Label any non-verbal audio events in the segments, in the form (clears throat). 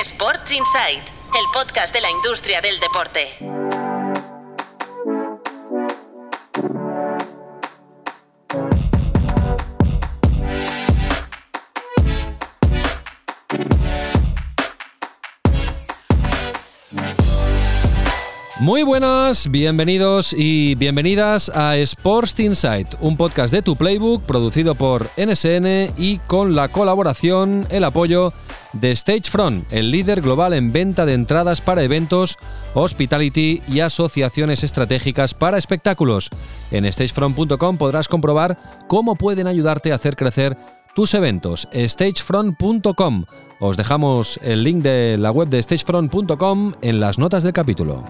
Sports Insight, el podcast de la industria del deporte. Muy buenas, bienvenidos y bienvenidas a Sports Insight, un podcast de tu Playbook producido por NSN y con la colaboración, el apoyo de Stagefront, el líder global en venta de entradas para eventos, hospitality y asociaciones estratégicas para espectáculos. En stagefront.com podrás comprobar cómo pueden ayudarte a hacer crecer tus eventos. Stagefront.com. Os dejamos el link de la web de stagefront.com en las notas del capítulo.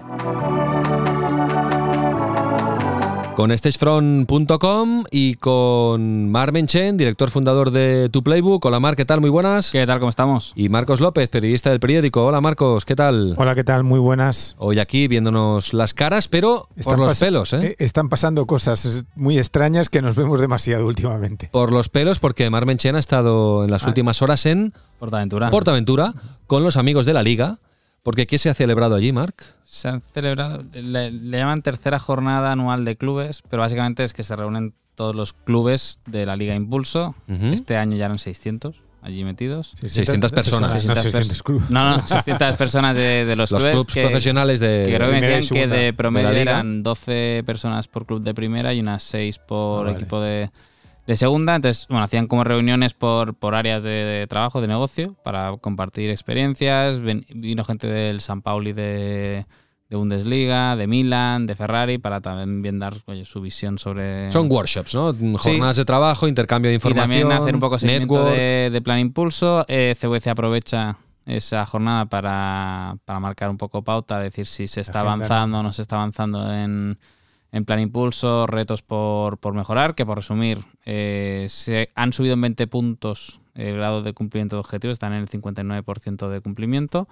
Con stagefront.com y con Mar Menchen, director fundador de Tu Playbook. Hola Mar, ¿qué tal? Muy buenas. ¿Qué tal? ¿Cómo estamos? Y Marcos López, periodista del periódico. Hola Marcos, ¿qué tal? Hola, ¿qué tal? Muy buenas. Hoy aquí viéndonos las caras, pero por los pelos, ¿eh? Están pasando cosas muy extrañas que nos vemos demasiado últimamente. Por los pelos, porque Mar Menchen ha estado en las Ah. últimas horas en Portaventura. Portaventura con los amigos de la liga. Porque ¿qué se ha celebrado allí, Marc? Se han celebrado, le, le llaman tercera jornada anual de clubes, pero básicamente es que se reúnen todos los clubes de la Liga Impulso. Este año ya eran 600 allí metidos. 600 personas. No, 600 600 clubes. No, no, 600 personas de, de los, Los clubes. clubes que, profesionales de... que creo que decían que de promedio De eran 12 personas por club de primera y unas 6 por Ah, vale. equipo de, de segunda. Entonces, bueno, hacían como reuniones por, por áreas de, de trabajo, de negocio, para compartir experiencias. Ven- vino gente del San Pauli de, de Bundesliga, de Milan, de Ferrari, para también dar oye, su visión sobre... Son workshops, ¿no? Jornadas de trabajo, intercambio de y información, también hacer un poco seguimiento de, de Plan Impulso. Eh, CVC aprovecha esa jornada para, para marcar un poco pauta, decir si se está avanzando o no se está avanzando en, en Plan Impulso, retos por, por mejorar, que por resumir, eh, se han subido en 20 puntos el grado de cumplimiento de objetivos, están en el 59% de cumplimiento.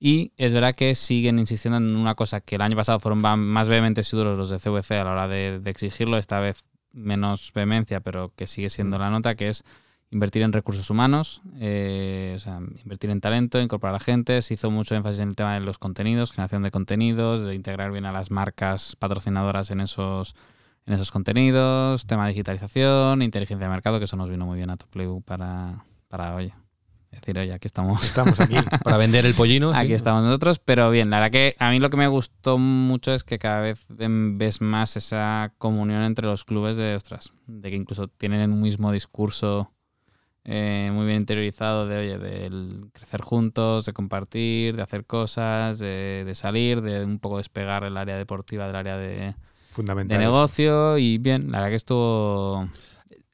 Y es verdad que siguen insistiendo en una cosa que el año pasado fueron más vehementes y duros los de CVC a la hora de, de exigirlo, esta vez menos vehemencia, pero que sigue siendo la nota, que es invertir en recursos humanos, eh, o sea, invertir en talento, incorporar a gente. Se hizo mucho énfasis en el tema de los contenidos, generación de contenidos, de integrar bien a las marcas patrocinadoras en esos, en esos contenidos, tema de digitalización, inteligencia de mercado, que eso nos vino muy bien a Top Playbook para, para oye, decir, oye, aquí estamos. Estamos aquí. (laughs) Para vender el pollino. sí. Aquí estamos nosotros, pero bien, la verdad que a mí lo que me gustó mucho es que cada vez ven- ves más esa comunión entre los clubes de, ostras, de que incluso tienen un mismo discurso eh, muy bien interiorizado de, oye, del crecer juntos, de compartir, de hacer cosas, de, de salir, de un poco despegar el área deportiva del área de, de Fundamental. negocio y bien, la verdad que estuvo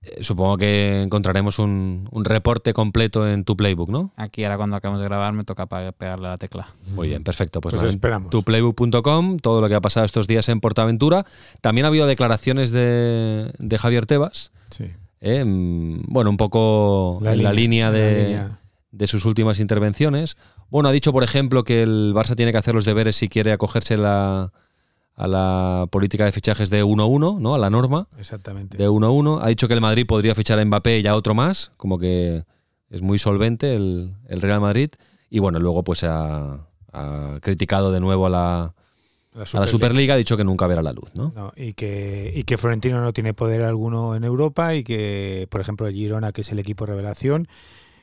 Eh, Supongo que encontraremos un, un reporte completo en tu playbook, ¿no? aquí ahora cuando acabamos de grabar me toca pegarle a la tecla. Muy bien, perfecto. Pues, Pues nada, esperamos. tuplaybook.com, todo lo que ha pasado estos días en Portaventura. También ha habido declaraciones de, de Javier Tebas. Sí. Eh, mm, bueno, un poco en la línea, la de, línea. de sus últimas intervenciones. Bueno, ha dicho, por ejemplo, que el Barça tiene que hacer los deberes si quiere acogerse la- a la política de fichajes de 1-1, ¿no? A la norma Exactamente. de 1-1. Ha dicho que el Madrid podría fichar a Mbappé y a otro más, como que es muy solvente el, el Real Madrid. Y bueno, luego pues ha, ha criticado de nuevo a la, La a la Superliga, ha dicho que nunca verá la luz, ¿no? No, y, que, y que Florentino no tiene poder alguno en Europa y que, por ejemplo, el Girona, que es el equipo revelación,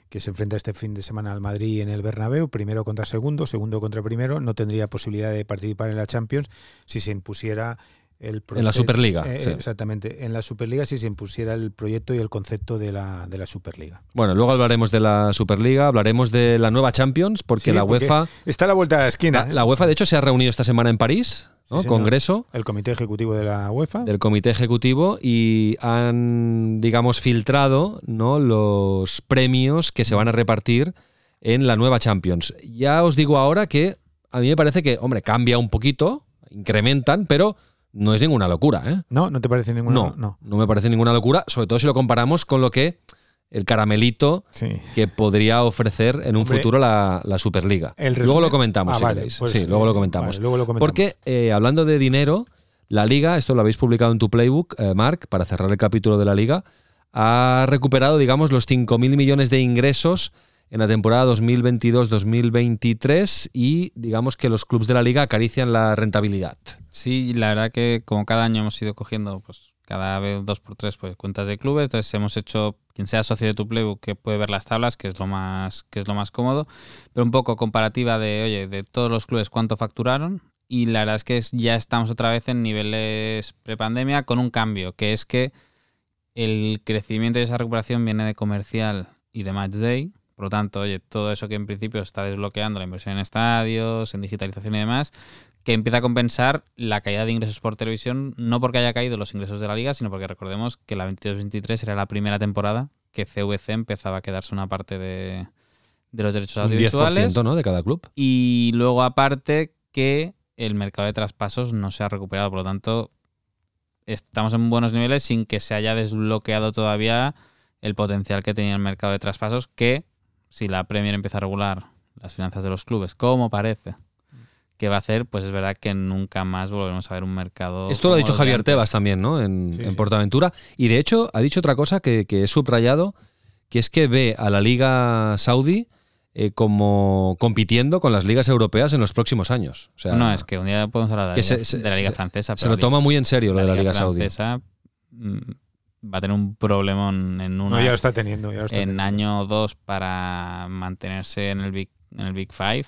que se enfrenta este fin de semana al Madrid en el Bernabéu, primero contra segundo, segundo contra primero, no tendría posibilidad de participar en la Champions si se impusiera el En la Superliga, eh, sí. Exactamente, en la Superliga si se impusiera el proyecto y el concepto de la, de la Superliga. Bueno, luego hablaremos de la Superliga, hablaremos de la nueva Champions, porque Sí, la porque UEFA, Está a la vuelta de la esquina. la, ¿eh? la UEFA de hecho se ha reunido esta semana en París, ¿no? Sí. Congreso El Comité Ejecutivo de la UEFA. del Comité Ejecutivo y han, digamos, filtrado ¿no? los premios que se van a repartir en la nueva Champions. Ya os digo ahora que a mí me parece que, hombre, cambia un poquito, incrementan, pero no es ninguna locura, ¿eh? No, no te parece ninguna. No, no. no me parece ninguna locura, sobre todo si lo comparamos con lo que el caramelito Sí. que podría ofrecer en un Hombre, futuro la, la Superliga. El luego lo comentamos, si vale, queréis. sí, luego lo comentamos. vale, luego lo comentamos. Porque eh, hablando de dinero, la Liga, esto lo habéis publicado en tu playbook, eh, Mark, para cerrar el capítulo de la Liga, ha recuperado, digamos, los 5.000 millones de ingresos en la temporada 2022-2023 y digamos que los clubes de la liga acarician la rentabilidad. Sí, la verdad que como cada año hemos ido cogiendo pues cada vez dos por tres pues, cuentas de clubes, entonces hemos hecho quien sea socio de tu playbook que puede ver las tablas, que es lo más que es lo más cómodo, pero un poco comparativa de oye, de todos los clubes cuánto facturaron y la verdad es que ya estamos otra vez en niveles prepandemia con un cambio, que es que el crecimiento de esa recuperación viene de comercial y de match day, por lo tanto, oye, todo eso que en principio está desbloqueando la inversión en estadios, en digitalización y demás, que empieza a compensar la caída de ingresos por televisión, no porque haya caído los ingresos de la liga, sino porque recordemos que la 22-23 era la primera temporada que CVC empezaba a quedarse una parte de, de los derechos audiovisuales. Un 10% ¿no? de cada club. Y luego aparte que el mercado de traspasos no se ha recuperado, por lo tanto estamos en buenos niveles sin que se haya desbloqueado todavía el potencial que tenía el mercado de traspasos que si la Premier empieza a regular las finanzas de los clubes, como parece que va a hacer, pues es verdad que nunca más volveremos a ver un mercado. Esto lo ha dicho Javier Tebas también, ¿no? En, Portaventura. Y de hecho, ha dicho otra cosa que, que he subrayado, que es que ve a la Liga Saudí eh, como compitiendo con las ligas europeas en los próximos años. O sea, no, es que un día podemos hablar de la, Liga, Francesa. se lo toma muy en serio lo de la Liga, Francesa, mm, va a tener un problema en un no, ya lo está teniendo, en año o dos para mantenerse en el Big, en el Big Five.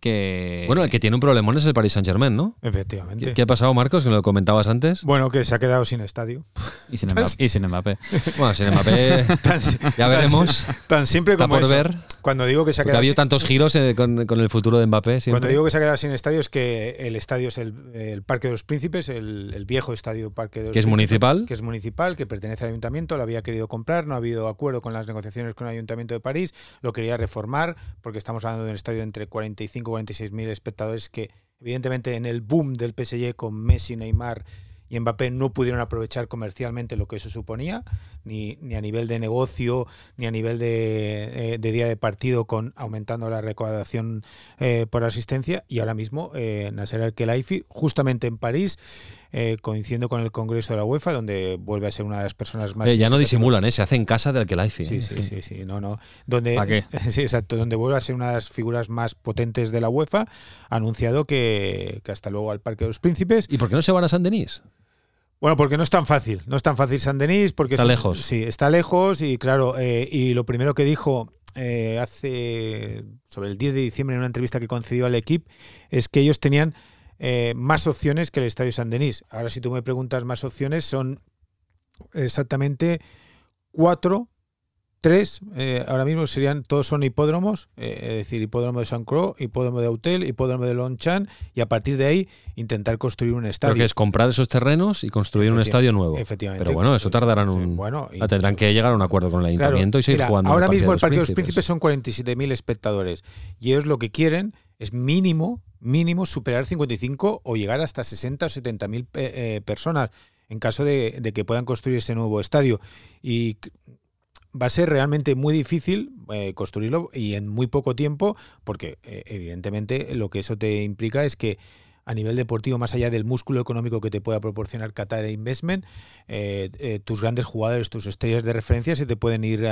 Que... Bueno, el que tiene un problemón es el Paris Saint Germain, ¿no? Efectivamente. ¿Qué, ha pasado, Marcos? Que lo comentabas antes. Bueno, que se ha quedado sin estadio. Y sin Mbappé. y sin Mbappé. bueno, sin Mbappé (laughs) ya veremos. Tan, simple como por ver. Cuando digo que se ha quedado. Ha habido tantos giros eh, con, el futuro de Mbappé. Cuando digo que se ha quedado sin estadio es que el estadio es el, Parque de los Príncipes, el, viejo estadio Parque de los Que es municipal. Que es municipal, que pertenece al ayuntamiento, lo había querido comprar, no ha habido acuerdo con las negociaciones con el ayuntamiento de París, lo quería reformar, porque estamos hablando de un estadio de entre 45 y 46 mil espectadores que, evidentemente, en el boom del PSG con Messi, Neymar y Mbappé no pudieron aprovechar comercialmente lo que eso suponía, ni, ni a nivel de negocio, ni a nivel de, eh, día de partido, con aumentando la recaudación eh, por asistencia. Y ahora mismo eh, Nasser Al-Khelaifi, justamente en París, eh, coincidiendo con el Congreso de la UEFA, donde vuelve a ser una de las personas más... ya no disimulan, ¿eh? se hace en casa del Al-Khelaifi. Sí, sí, sí, sí, no, no. Donde, qué? (laughs) Sí, exacto, donde vuelve a ser una de las figuras más potentes de la UEFA, ha anunciado que, que hasta luego al Parque de los Príncipes. ¿Y por qué no se van a San Denis? Bueno, porque no es tan fácil, no es tan fácil San Denis, porque está lejos. Sí, está lejos y claro, eh, y lo primero que dijo eh, hace sobre el 10 de diciembre en una entrevista que concedió al equipo es que ellos tenían eh, más opciones que el Estadio San Denis. Ahora, si tú me preguntas más opciones, son exactamente cuatro Tres, eh, ahora mismo serían, todos son hipódromos, eh, es decir, hipódromo de San Croix, hipódromo de Hotel, hipódromo de Lonchan, y a partir de ahí intentar construir un estadio. Que es comprar esos terrenos y construir un estadio nuevo. Efectivamente. Pero bueno, eso tardarán un. Bueno, tendrán que llegar a un acuerdo con el ayuntamiento y seguir jugando. Ahora mismo el Parque de los Príncipes son 47.000 espectadores y ellos lo que quieren es mínimo, mínimo superar 55 o llegar hasta 60 o 70.000 mil eh, personas en caso de, de, que puedan construir ese nuevo estadio. Y va a ser realmente muy difícil eh, construirlo y en muy poco tiempo, porque eh, evidentemente lo que eso te implica es que a nivel deportivo, más allá del músculo económico que te pueda proporcionar Qatar Investment, eh, tus grandes jugadores, tus estrellas de referencia se te pueden ir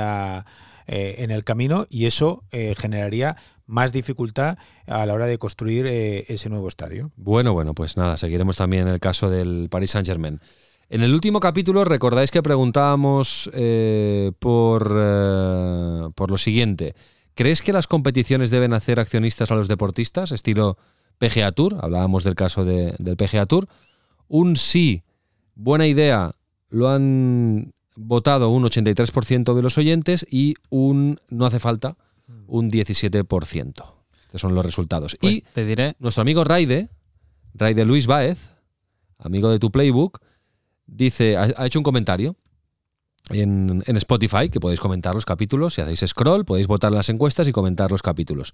en el camino y eso generaría más dificultad a la hora de construir ese nuevo estadio. Bueno, bueno, pues nada, seguiremos también el caso del Paris Saint-Germain. En el último capítulo recordáis que preguntábamos eh, por, eh, por lo siguiente. ¿Crees que las competiciones deben hacer accionistas a los deportistas, estilo PGA Tour? Hablábamos del caso del PGA Tour. Un sí, buena idea, lo han votado un 83% de los oyentes y un no hace falta, un 17%. Estos son los resultados. Pues y te diré. Nuestro amigo Raide, Raide Luis Baez, amigo de tu Playbook, dice, ha, hecho un comentario en, Spotify, que podéis comentar los capítulos, si hacéis scroll, podéis votar las encuestas y comentar los capítulos.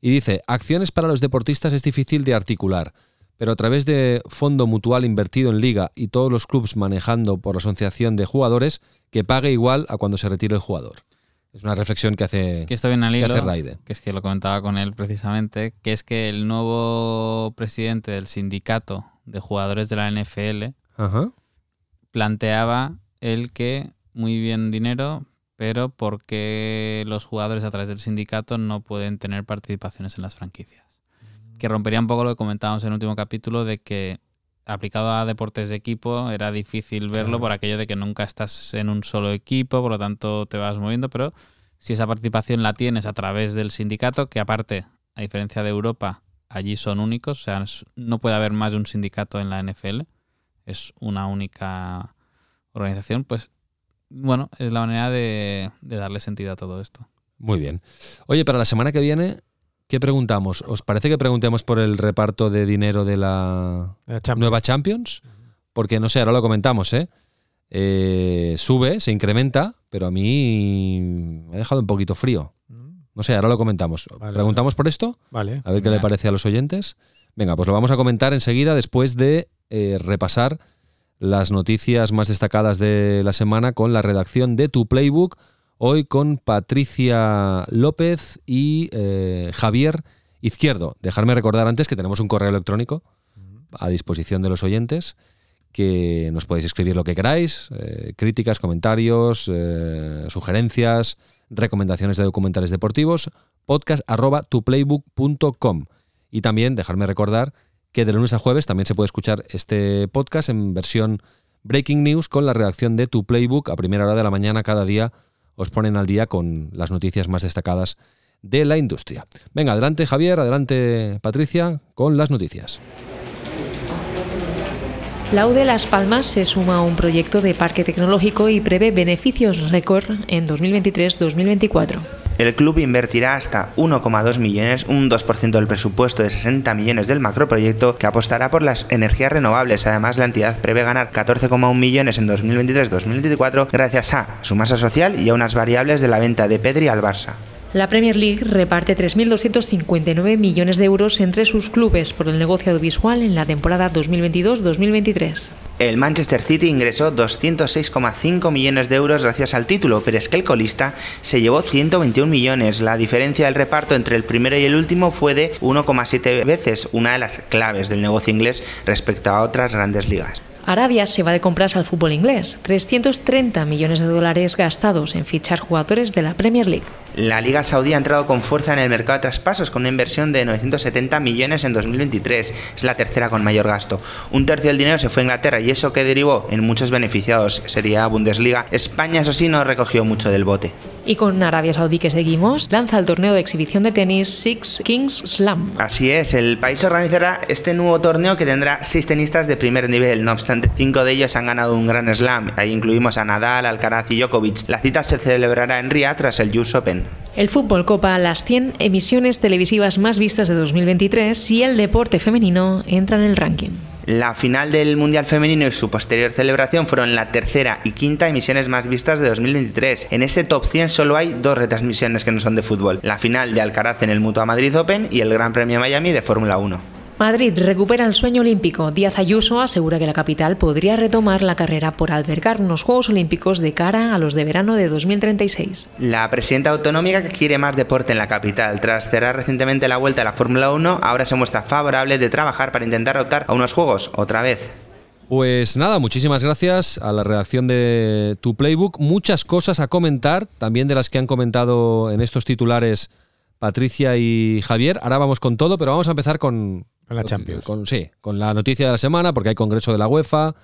Y dice, acciones para los deportistas es difícil de articular, pero a través de fondo mutual invertido en liga y todos los clubes manejando por asociación de jugadores, que pague igual a cuando se retire el jugador. Es una reflexión que hace, que, estoy en que hace Raide. Que es que lo comentaba con él precisamente, que es que el nuevo presidente del sindicato de jugadores de la NFL Ajá planteaba el que muy bien dinero, pero porque los jugadores a través del sindicato no pueden tener participaciones en las franquicias. Que rompería un poco lo que comentábamos en el último capítulo de que aplicado a deportes de equipo era difícil verlo Claro. por aquello de que nunca estás en un solo equipo, por lo tanto te vas moviendo, pero si esa participación la tienes a través del sindicato, que aparte, a diferencia de Europa, allí son únicos, o sea, no puede haber más de un sindicato en la NFL, es una única organización, pues bueno, es la manera de, de darle sentido a todo esto. Muy bien. Oye, para la semana que viene, ¿qué preguntamos? ¿Os parece que preguntemos por el reparto de dinero de la La Champions. nueva Champions? Porque no sé, ahora lo comentamos, ¿eh? Eh, sube, se incrementa, pero a mí me ha dejado un poquito frío. Mm, No sé, ahora lo comentamos. Vale, ¿Preguntamos por esto? Vale. A ver qué le parece a los oyentes. Venga, pues lo vamos a comentar enseguida después de eh, repasar las noticias más destacadas de la semana con la redacción de Tu Playbook. Hoy con Patricia López y eh, Javier Izquierdo. Dejarme recordar antes que tenemos un correo electrónico a disposición de los oyentes que nos podéis escribir lo que queráis, eh, críticas, comentarios, sugerencias, recomendaciones de documentales deportivos, podcast arroba tuplaybook.com. Y también dejarme recordar que de lunes a jueves también se puede escuchar este podcast en versión Breaking News con la redacción de Tu Playbook a primera hora de la mañana cada día. Os ponen al día con las noticias más destacadas de la industria. Venga, adelante Javier, adelante Patricia con las noticias. La U de Las Palmas se suma a un proyecto de parque tecnológico y prevé beneficios récord en 2023-2024. El club invertirá hasta 1,2 millones, un 2% del presupuesto de 60 millones del macroproyecto que apostará por las energías renovables. Además, la entidad prevé ganar 14,1 millones en 2023-2024 gracias a su masa social y a unas variables de la venta de Pedri al Barça. La Premier League reparte 3.259 millones de euros entre sus clubes por el negocio audiovisual en la temporada 2022-2023. El Manchester City ingresó 206,5 millones de euros gracias al título, pero es que el colista se llevó 121 millones. La diferencia del reparto entre el primero y el último fue de 1,7 veces, una de las claves del negocio inglés respecto a otras grandes ligas. Arabia se va de compras al fútbol inglés, 330 millones de dólares gastados en fichar jugadores de la Premier League. La Liga Saudí ha entrado con fuerza en el mercado de traspasos con una inversión de 970 millones en 2023. Es la tercera con mayor gasto. Un tercio del dinero se fue a Inglaterra y eso que derivó en muchos beneficiados, sería Bundesliga. España, eso sí, no recogió mucho del bote. Y con Arabia Saudí que seguimos, lanza el torneo de exhibición de tenis Six Kings Slam. Así es, el país organizará este nuevo torneo que tendrá seis tenistas de primer nivel. No obstante, cinco de ellos han ganado un gran slam. Ahí incluimos a Nadal, Alcaraz y Djokovic. La cita se celebrará en Ria tras el US Open. El fútbol copa las 100 emisiones televisivas más vistas de 2023 y el deporte femenino entra en el ranking. La final del Mundial Femenino y su posterior celebración fueron la tercera y quinta emisiones más vistas de 2023. En ese top 100 solo hay dos retransmisiones que no son de fútbol. La final de Alcaraz en el Mutua Madrid Open y el Gran Premio Miami de Fórmula 1. Madrid recupera el sueño olímpico. Díaz Ayuso asegura que la capital podría retomar la carrera por albergar unos Juegos Olímpicos de cara a los de verano de 2036. La presidenta autonómica que quiere más deporte en la capital. Tras cerrar recientemente la vuelta a la Fórmula 1, ahora se muestra favorable de trabajar para intentar optar a unos Juegos otra vez. Pues nada, muchísimas gracias a la redacción de Tu Playbook. Muchas cosas a comentar, también de las que han comentado en estos titulares Patricia y Javier. Ahora vamos con todo, pero vamos a empezar con, Con la Champions. con- sí, con la noticia de la semana, porque hay congreso de la UEFA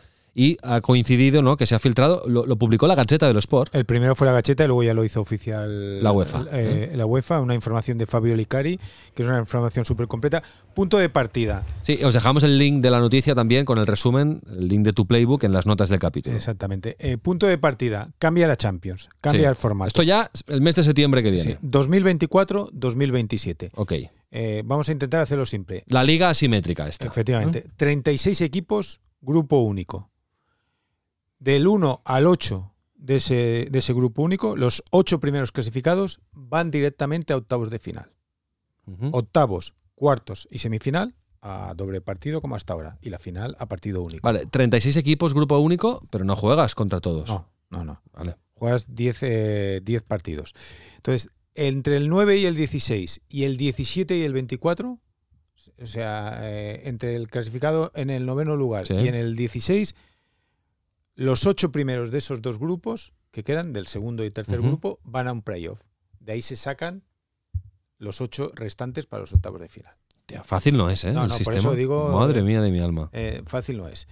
y ha coincidido, ¿no? Que se ha filtrado, lo, lo publicó la Gacheta de los Sport. El primero fue la gacheta y luego ya lo hizo oficial La UEFA. eh, la UEFA, una información de Fabio Licari, que es una información súper completa. Punto de partida. Sí, os dejamos el link de la noticia también con el resumen, el link de tu playbook en las notas del capítulo. Exactamente. Eh, punto de partida. Cambia la Champions. Cambia Sí. el formato. Esto ya el mes de septiembre que Sí, viene. 2024-2027. Ok. Eh, vamos a intentar hacerlo simple. La liga asimétrica esta. Efectivamente. 36 equipos, grupo único. Del 1 al 8 de ese, de ese grupo único, los 8 primeros clasificados van directamente a octavos de final. Octavos, cuartos y semifinal a doble partido como hasta ahora. Y la final a partido único. Vale, 36 equipos, grupo único, pero no juegas contra todos. No, no, no. Vale. Juegas 10 eh, 10 partidos. Entonces, entre el 9 y el 16 y el 17 y el 24, o sea, eh, entre el clasificado en el noveno lugar Sí. y en el 16, los ocho primeros de esos dos grupos que quedan del segundo y tercer grupo van a un playoff. De ahí se sacan los ocho restantes para los octavos de final. Tía, fácil no es, ¿eh? No, el no, por sistema. eso digo- Madre mía de mi alma. Eh, fácil no es.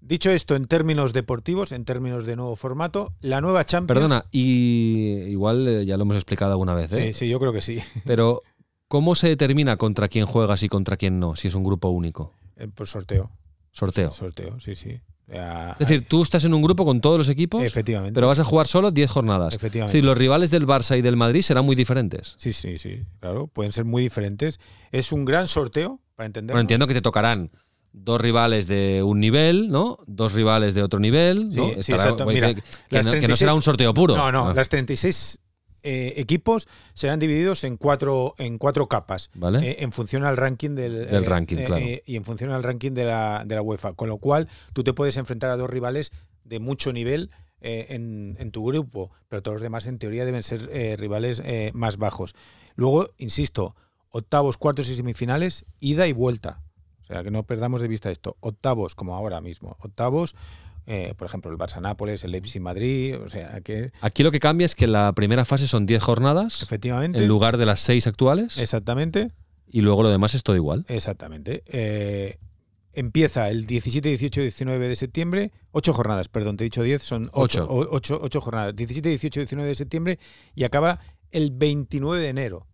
Dicho esto, en términos deportivos, en términos de nuevo formato, la nueva Champions. Perdona, y igual eh, ya lo hemos explicado alguna vez, ¿eh? Sí, sí, yo creo que sí. (laughs) Pero, ¿cómo se determina contra quién juegas y contra quién no? Si es un grupo único. Eh, Por sorteo. Sorteo. Sorteo, sí, sí. Es decir, tú estás en un grupo con todos los equipos, efectivamente. pero vas a jugar solo 10 jornadas. efectivamente. Sí, los rivales del Barça y del Madrid serán muy diferentes. Sí, sí, sí, claro, pueden ser muy diferentes. Es un gran sorteo, para entender. Bueno, entiendo que te tocarán dos rivales de un nivel, ¿no? Dos rivales de otro nivel, ¿no? Sí, sí, exacto. que- Mira, que, no, que no 36 será un sorteo puro. No, no, Ah, las 36 eh, equipos serán divididos en cuatro, en cuatro capas, ¿Vale? eh, en función al ranking del, Del ranking, claro. y en función al ranking de la, de la UEFA. Con lo cual, tú te puedes enfrentar a dos rivales de mucho nivel eh, en, en tu grupo, pero todos los demás, en teoría, deben ser eh, rivales eh, más bajos. Luego, insisto, octavos, cuartos y semifinales, ida y vuelta. O sea, que no perdamos de vista esto. Octavos, como ahora mismo. Octavos, eh, por ejemplo, el Barça-Nápoles, el Leipzig-Madrid. O sea, que Aquí lo que cambia es que la primera fase son 10 jornadas efectivamente. en lugar de las 6 actuales Exactamente, y luego lo demás es todo igual. exactamente. Eh, empieza el 17, 18, 19 de septiembre. Ocho jornadas, perdón, te he dicho 10, son Ocho. 8. Ocho, ocho jornadas. 17, 18, 19 de septiembre y acaba el 29 de enero.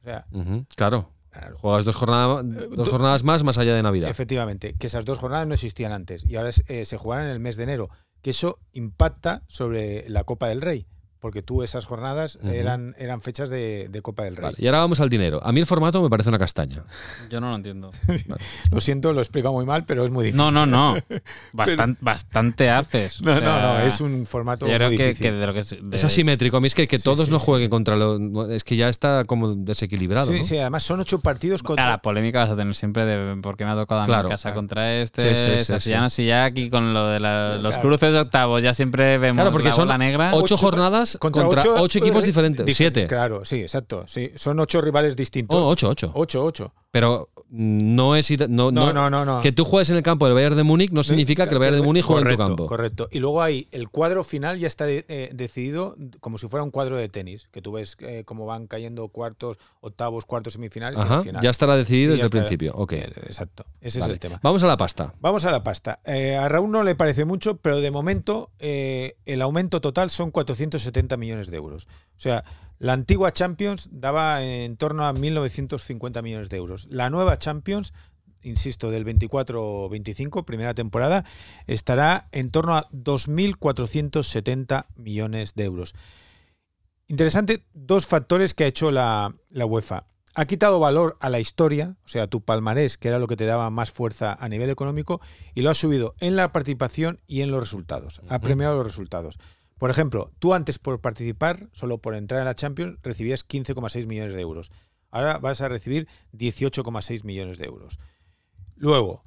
O sea, Ujú, Claro. Claro, Juegas dos, jornada- Eh, dos do- jornadas más más allá de Navidad. efectivamente, que esas dos jornadas no existían antes y ahora eh, se jugarán en el mes de enero. Que eso impacta sobre la Copa del Rey, porque tú esas jornadas Ujú. eran, eran fechas de, de Copa del Rey. Vale, y ahora vamos al dinero. A mí el formato me parece una castaña. (laughs) Yo no lo entiendo. (laughs) Lo siento, lo he explicado muy mal, pero es muy difícil. No, no, no. (laughs) Bastan- bastante haces. No, O no, no, sea, es un formato Yo creo muy que, difícil. que de lo que es. de- Es asimétrico. A mí es que, que Sí, todos sí, no sí. jueguen contra lo. Es que ya está como desequilibrado. Sí, ¿no? sí, además son ocho partidos A contra. la polémica vas a tener siempre de por qué me ha tocado a mi Claro. casa contra este. Sí, sí, sí, o sea, si sí. ya no, si ya aquí con lo de la- los Claro. cruces de octavos ya siempre vemos Claro, porque la son bola negra. ocho, Ocho- jornadas contra, ocho, equipos eh, diferentes. dif- Siete. Claro, sí, exacto. Sí, son ocho rivales distintos. Oh, ocho, ocho. Ocho, ocho. Pero no es. No, No, no- no, no, no. Que tú juegues en el campo del Bayern de Múnich no significa que el Bayern de Múnich juegue en tu campo. Correcto. Y luego hay el cuadro final ya está de- eh, decidido como si fuera un cuadro de tenis, que tú ves eh, cómo van cayendo cuartos, octavos, cuartos, semifinales Ajá, ya estará decidido desde el principio. Ok. Eh, Exacto. Ese vale. es el tema. Vamos a la pasta. Vamos a la pasta. Eh, a Raúl no le parece mucho, pero de momento el aumento total son 470 millones de euros. O sea, la antigua Champions daba en torno a 1.950 millones de euros. La nueva Champions, insisto, del 24-25, primera temporada, estará en torno a 2.470 millones de euros. Interesante, dos factores que ha hecho la, la UEFA. Ha quitado valor a la historia, o sea, tu palmarés, que era lo que te daba más fuerza a nivel económico, y lo ha subido en la participación y en los resultados. Ha premiado los resultados. Por ejemplo, tú antes por participar, solo por entrar en la Champions, recibías 15,6 millones de euros. Ahora vas a recibir 18,6 millones de euros. Luego,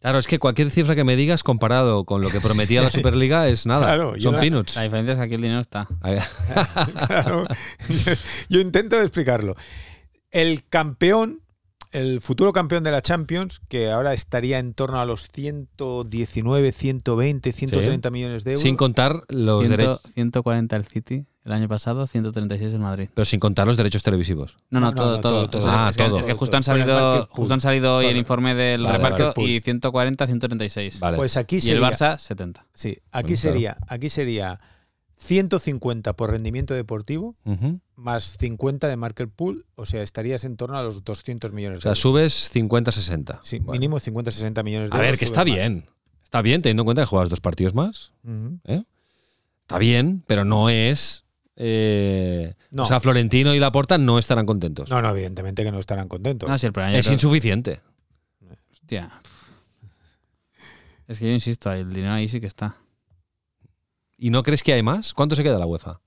Claro, es que cualquier cifra que me digas comparado con lo que prometía la Superliga es nada. Claro, yo Son la- peanuts. La diferencia es que aquí el dinero está. (laughs) Claro, yo, yo intento explicarlo. El campeón, el futuro campeón de la Champions, que ahora estaría en torno a los 119, 120, 130 millones de euros. Sin contar los Ciento- derechos. 140 el City el año pasado, 136 el Madrid. Pero sin contar los derechos televisivos. No, no, todo, no, todo. todo, que, Ah, todo. es que justo han salido, justo han salido hoy el Vale. informe del Vale, reparto pool. y 140, 136. Vale. Pues aquí Y el sería, Barça, 70. sí, aquí Bueno, claro. sería, aquí sería 150 por rendimiento deportivo más 50 de market pool, o sea, estarías en torno a los 200 millones O de sea, euros. subes 50-60. Sí, Bueno. mínimo 50, 60 millones de A ver, euros. que subes está más. bien. Está bien, teniendo en cuenta que juegas dos partidos más. Ujú. Está bien, pero no es. eh, No. O sea, Florentino y Laporta no estarán contentos. No, no, evidentemente que no estarán contentos. No, si el problema yo es creo- insuficiente. Hostia. Es que yo insisto, el dinero ahí sí que está. ¿Y no crees que hay más? ¿Cuánto se queda la UEFA?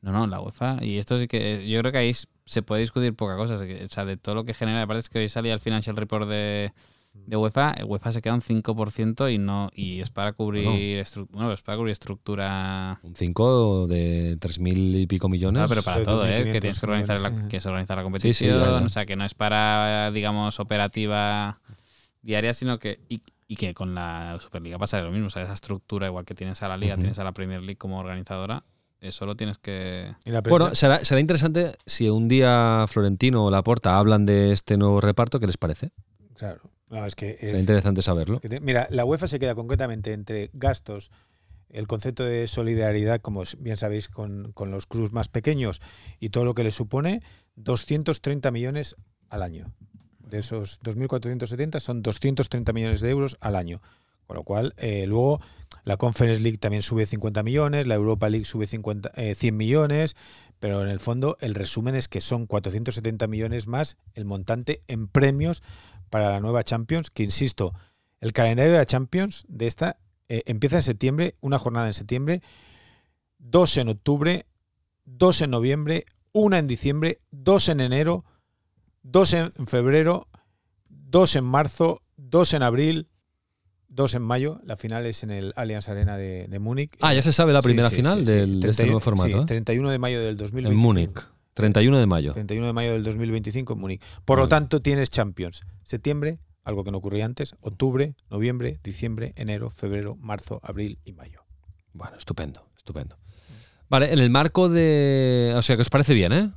No, no, la UEFA. Y esto sí que. Yo creo que ahí se puede discutir poca cosa. O sea, de todo lo que genera. Aparte es que hoy salía el Financial Report de, de UEFA. el UEFA se queda un 5% y no y es para cubrir, estru- bueno, es para cubrir estructura. Un 5 de 3.000 y pico millones. Ah, pero para todo, ¿eh? 2.500 Que tienes que organizar, la, que se organiza la sí, competición. ya, ya. O sea, que no es para, digamos, operativa diaria, sino que. Y, y que con la Superliga pasa lo mismo. O sea, esa estructura, igual que tienes a la Liga, tienes a la Premier League como organizadora. eso lo tienes que... Bueno, será, será interesante si un día Florentino o Laporta hablan de este nuevo reparto, ¿qué les parece? claro. No, es que Será es, interesante saberlo. que te- Mira, la UEFA se queda concretamente entre gastos, el concepto de solidaridad, como bien sabéis, con, con los clubs más pequeños y todo lo que le supone, 230 millones al año. De esos 2.470 son 230 millones de euros al año. Con lo cual, eh, luego la Conference League también sube 50 millones, la Europa League sube 50, eh, 100 millones, pero en el fondo el resumen es que son 470 millones más el montante en premios para la nueva Champions, que insisto, el calendario de la Champions de esta eh, empieza en septiembre, una jornada en septiembre, dos en octubre, dos en noviembre, una en diciembre, dos en enero, dos en febrero, dos en marzo, dos en abril, dos en mayo. La final es en el Allianz Arena de, de Múnich. Ah, ya se sabe la primera sí, final sí, del- de este 31 nuevo formato. sí, ¿eh? 31 de mayo del 2025. En Múnich. 31 de mayo. 31 de mayo del 2025 en Múnich. Por lo tanto, tienes Champions. Septiembre, algo que no ocurría antes, octubre, noviembre, diciembre, enero, febrero, marzo, abril y mayo. Bueno, estupendo, estupendo. Vale, en el marco de... O sea, que os parece bien, ¿eh?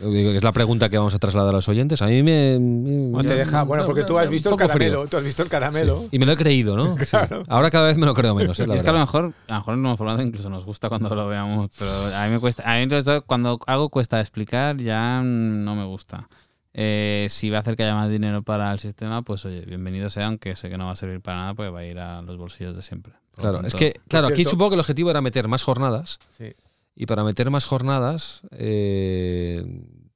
Que Es la pregunta que vamos a trasladar a los oyentes. A mí me... No te deja, bueno, porque tú has visto el poco frío. caramelo, tú has visto el caramelo. Sí. Y me lo he creído, ¿no? (laughs) Sí. Ahora cada vez me lo creo menos, ¿eh? La es que a lo mejor, a lo mejor en nuevo formato incluso nos gusta cuando lo veamos, pero a mí me cuesta, a mí entonces, cuando algo cuesta explicar ya no me gusta. Eh, si va a hacer que haya más dinero para el sistema, pues oye, bienvenido sea, aunque sé que no va a servir para nada, porque va a ir a los bolsillos de siempre. Por Claro, es que, claro, aquí cierto- supongo que el objetivo era meter más jornadas. Sí. Y para meter más jornadas, eh,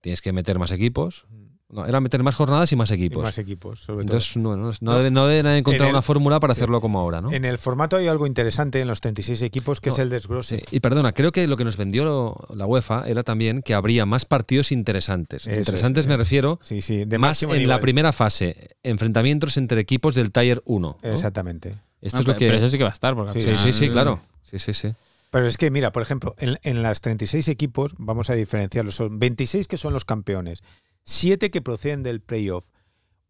tienes que meter más equipos. No, era meter más jornadas y más Y equipos. más equipos, sobre Entonces, no, no, no, No. debe- no deben encontrar En el- una fórmula para sí. hacerlo como ahora, ¿no? todo. En el formato hay algo interesante en los 36 equipos, que No, es el desglose. Sí, Y perdona, creo que lo que nos vendió lo- la UEFA era también que habría más partidos interesantes. Eso es, interesantes me eh. refiero Sí, sí, de más en la primera fase, enfrentamientos entre equipos del Tier 1. ¿no? Exactamente. Esto no, es lo que... pero eso sí que va a estar, porque Sí, Sí, sí, claro. Sí, sí, sí. Pero es que, mira, por ejemplo, en, en las 36 equipos, vamos a diferenciarlos. Son 26 que son los campeones, 7 que proceden del playoff,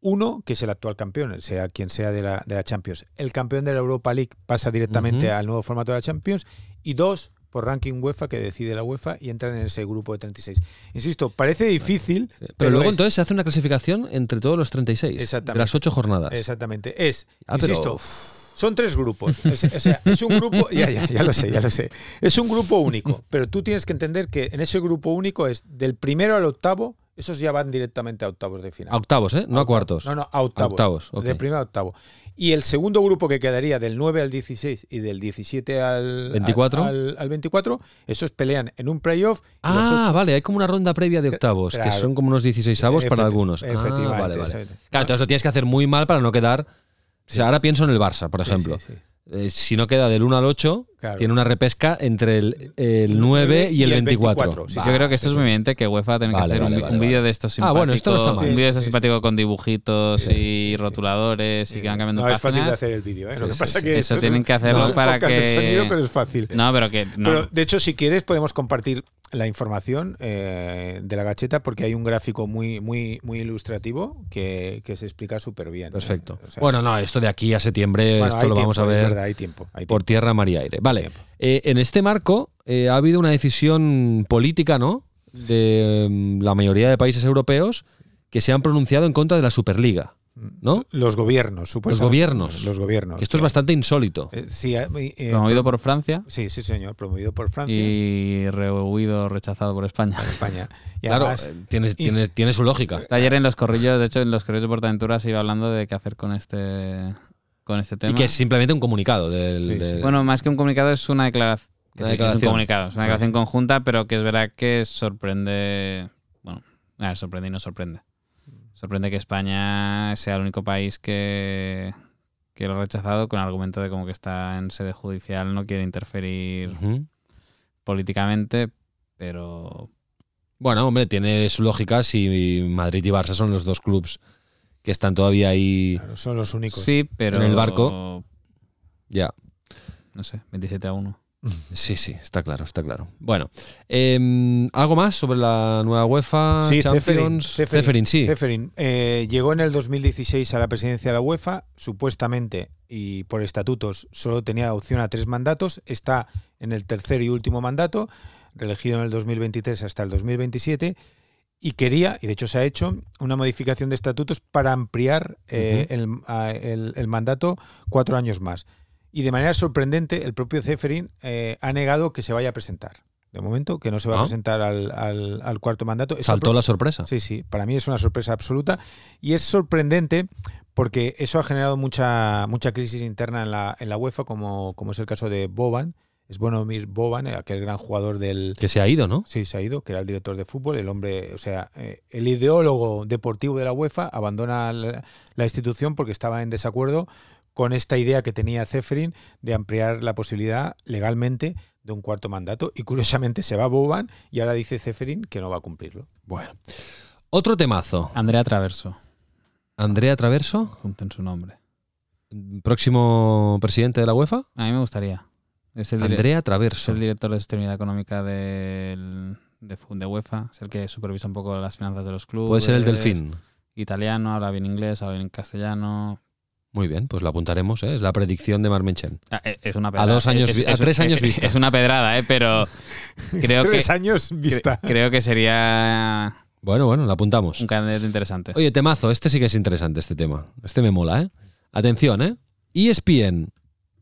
uno que es el actual campeón, sea quien sea de la, de la Champions. El campeón de la Europa League pasa directamente al nuevo formato de la Champions y dos por ranking UEFA que decide la UEFA y entran en ese grupo de 36. Insisto, parece difícil, Sí. Pero, luego es- entonces se hace una clasificación entre todos los 36 de las 8 jornadas. Exactamente. Es, Ah, pero- insisto, son tres grupos. Es, o sea, es un grupo, (laughs) ya, ya, ya lo sé, ya lo sé. Es un grupo único, pero tú tienes que entender que en ese grupo único es del primero al octavo, esos ya van directamente a octavos de final. A octavos, ¿eh? No a cuartos. No, no, a octavos. A octavos, ok. Del primero a octavo. Y el segundo grupo que quedaría del 9 al 16 y del 17 al 24. al, al 24, esos pelean en un playoff. Ah, vale, hay como una ronda previa de octavos, que son como unos 16 avos para algunos. Ah, efectivamente, vale, vale. exactamente. Claro, entonces lo tienes que hacer muy mal para no quedar. O sea, ahora pienso en el Barça, por Sí, ejemplo. sí, sí. Eh, si no queda del 1 al 8, Claro. tiene una repesca entre el, el 9 y el 24. Sí, Sí, yo creo que esto es muy evidente que UEFA tiene que hacer vale, un, vale, un vídeo de estos Ah, simpáticos. bueno, esto no está mal. Un vídeo de estos Sí, sí, simpáticos con dibujitos y sí. rotuladores y que van cambiando No es fácil de páginas. hacer el vídeo, ¿eh? Sí, Lo que sí, pasa sí. que Eso tienen un- que hacerlo un para podcast de que- sonido, pero es fácil. No, pero que no. Pero de hecho, si quieres, podemos compartir la información eh, de la gacheta porque hay un gráfico muy, muy, muy ilustrativo que, que se explica súper bien. ¿eh? Perfecto. O sea, bueno, no, esto de aquí a septiembre, bueno, esto lo vamos a ver verdad, hay tiempo. hay por tierra, mar y aire. Vale. Tiempo. Eh, en este marco eh, ha habido una decisión política, ¿no? De mm, la mayoría de países europeos que se han pronunciado en contra de la Superliga, ¿no? Los gobiernos, supuestamente. gobiernos. Los gobiernos. Que esto es bastante insólito. Eh, sí, eh, eh, promovido por Francia Sí, sí, señor. Promovido por Francia y rehuido, rechazado por España. España. (laughs) Y claro, además, eh, tiene, y- tiene, tiene su lógica. Hasta ayer en los corrillos, de hecho, en los corrillos de Portaventura se iba hablando de qué hacer con este con este tema. Y que es simplemente un comunicado del. Sí, sí. del- Bueno, más que un comunicado es una declaración. Es declaración. un comunicado, es una declaración conjunta, pero que es verdad que sorprende. Bueno, a ver, sorprende y no sorprende. Sorprende que España sea el único país que, que lo ha rechazado con el argumento de como que está en sede judicial, no quiere interferir políticamente, pero Bueno, hombre, tiene su lógica si Madrid y Barça son los dos clubes que están todavía ahí. claro, son los únicos. sí, pero En el barco. Ya. no sé, 27 a 1. (laughs) Sí, sí, está claro, está claro. Bueno, em, ¿algo más sobre la nueva UEFA Sí, Ceferin, sí. Ceferin, eh, llegó en el 2016 a la presidencia de la UEFA, supuestamente y por estatutos solo tenía opción a tres mandatos, está en el tercer y último mandato, reelegido en el 2023 hasta el 2027, y quería, y de hecho se ha hecho, una modificación de estatutos para ampliar eh, el, el- el mandato cuatro años más. Y de manera sorprendente, el propio Ceferin eh, ha negado que se vaya a presentar. De momento, que no se va Ah. a presentar al, al- al cuarto mandato. Saltó la sorpresa. Sí, sí, para mí es una sorpresa absoluta y es sorprendente porque eso ha generado mucha, mucha crisis interna en la, en la UEFA, como, como es el caso de Boban. Es Bonomir Boban, eh, aquel gran jugador del... Que se ha ido, ¿no? Sí, se ha ido, que era el director de fútbol, el hombre, o sea, eh, el ideólogo deportivo de la UEFA abandona la, la institución porque estaba en desacuerdo con esta idea que tenía Ceferin de ampliar la posibilidad legalmente de un cuarto mandato. Y curiosamente se va Boban y ahora dice Ceferin que no va a cumplirlo. Bueno. Otro temazo. Andrea Traverso, Andrea Traverso, junten su nombre. próximo presidente de la UEFA. A mí me gustaría. Es el, Andrea es Traverso. el director de sostenibilidad económica del- de, de UEFA, es el que supervisa un poco las finanzas de los clubes. Puede ser el delfín. Italiano, habla bien inglés, habla bien castellano. Muy bien, pues lo apuntaremos, ¿eh? es la predicción de Marmenchen. Ah, eh, Es una pedrada. dos años Es- a es- tres años (laughs) es- vista. Es una pedrada, ¿eh? pero (laughs) creo que, Tres años vista. cre- creo que sería Bueno, bueno, lo apuntamos. un candidato interesante. Oye, temazo, este sí que es interesante, este tema. Este me mola, ¿eh? Atención, ¿eh? ESPN,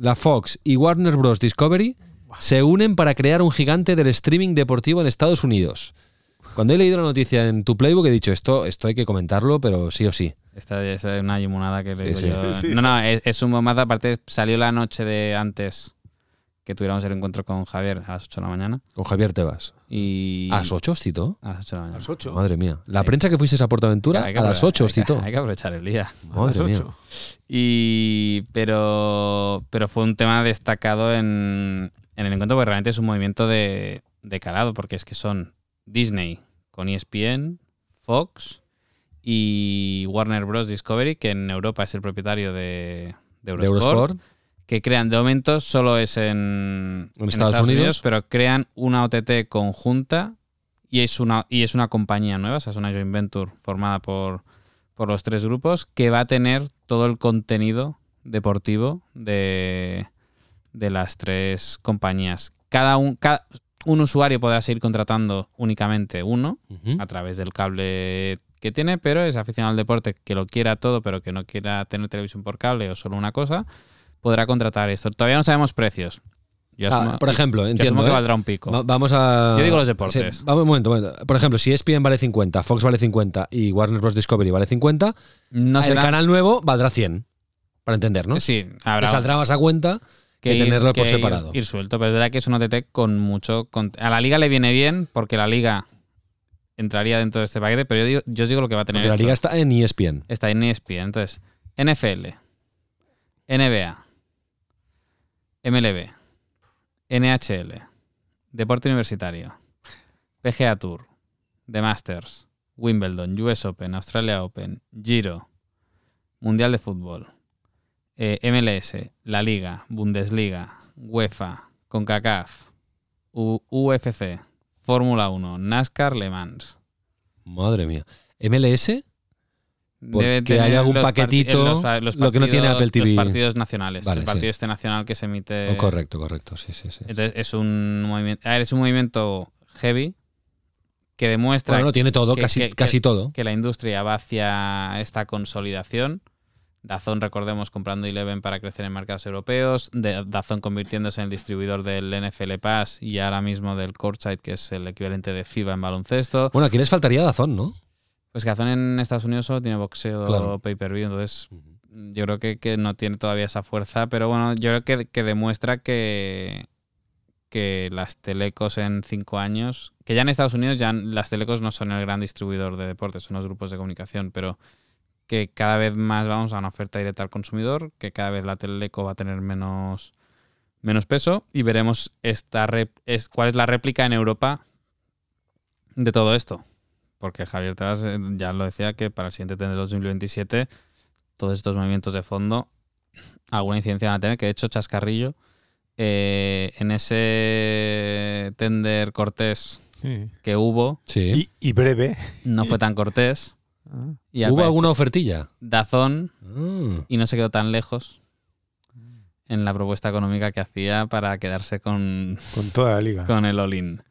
la Fox y Warner Bros. Discovery se unen para crear un gigante del streaming deportivo en Estados Unidos. Cuando he leído la noticia en tu playbook he dicho esto, esto hay que comentarlo, pero sí o sí. Esta es una limonada que le Sí, digo sí. yo. Sí, sí, no, sí. no, es, es un bombazo. Aparte, salió la noche de antes que tuviéramos el encuentro con Javier a las 8 de la mañana. Con Javier Tebas. Y ¿A las 8 os citó? A las 8 de la A mañana. las ocho. Madre mía. La Sí. prensa que fuisteis a Portaventura Hay que a las aprovechar- 8 os hay que- citó. Hay que aprovechar el día. A las Madre mía. ocho. Y pero pero fue un tema destacado en, en el encuentro porque realmente es un movimiento de, de calado porque es que son Disney con ESPN, Fox y Warner Bros. Discovery, que en Europa es el propietario de, de Eurosport. Que crean, de momento solo es en, En Estados Unidos. pero crean una OTT conjunta y es una, y es una compañía nueva, o sea, es una joint venture formada por, por los tres grupos que va a tener todo el contenido deportivo de, de las tres compañías. Cada un, cada, un usuario podrá seguir contratando únicamente uno a través del cable que tiene, pero es aficionado al deporte que lo quiera todo, pero que no quiera tener televisión por cable o solo una cosa, podrá contratar esto. Todavía no sabemos precios. Yo Ah, asumo- por ejemplo, yo entiendo. que ¿eh? valdrá un pico. Va- vamos a. Yo digo los deportes. Sí, vamos, un momento, un momento. Por ejemplo, si ESPN vale 50, Fox vale 50 y Warner Bros. Discovery vale 50, no el será- canal nuevo valdrá 100. Para entendernos. Sí, Te habrá saldrá más a cuenta que, ir- tenerlo por que ir- separado. Ir, suelto, pero es verdad que es un OTT con mucho. con- a la liga le viene bien porque la liga entraría dentro de este paquete, pero yo, digo, yo os digo lo que va a tener. Porque la esto. liga está en ESPN. Está en ESPN. Entonces, NFL, NBA, MLB, NHL, Deporte Universitario, PGA Tour, The Masters, Wimbledon, US Open, Australia Open, Giro, Mundial de Fútbol, eh, MLS, La Liga, Bundesliga, UEFA, CONCACAF, U- UFC, Fórmula 1, NASCAR, Le Mans. Madre mía. MLS, Porque Debe hay tener algún los paquetito, los lo que no tiene partidos- Apple TV. Los partidos nacionales. Vale, el partido sí. este nacional que se emite. Oh, correcto, correcto. Sí, sí, sí. Entonces es un movimiento. es un movimiento heavy que demuestra Bueno, lo tiene todo, que- casi, que- casi que- todo. que la industria va hacia esta consolidación. Dazón, recordemos, comprando Eleven para crecer en mercados europeos. De- Dazón convirtiéndose en el distribuidor del NFL Pass y ahora mismo del Courtside, que es el equivalente de FIBA en baloncesto. Bueno, aquí les faltaría Dazón, ¿no? Pues que Dazón en Estados Unidos solo tiene boxeo Claro. pay-per-view, entonces yo creo que, que no tiene todavía esa fuerza, pero bueno, yo creo que, que demuestra que, que las telecos en cinco años, que ya en Estados Unidos ya las telecos no son el gran distribuidor de deportes, son los grupos de comunicación, pero que cada vez más vamos a una oferta directa al consumidor, que cada vez la teleco va a tener menos, menos peso y veremos esta es, cuál es la réplica en Europa de todo esto. Porque Javier Tebas eh, ya lo decía que para el siguiente TEN de 2027 todos estos movimientos de fondo (clears throat) alguna incidencia van a tener, que de hecho Chascarrillo eh, en ese tender cortés Sí. que hubo, Sí. Y, y breve. no fue (laughs) tan cortés. Ah. Y al ¿Hubo alguna ofertilla? Dazón Ah. y no se quedó tan lejos en la propuesta económica que hacía para quedarse con, Con toda la liga. con el all-in.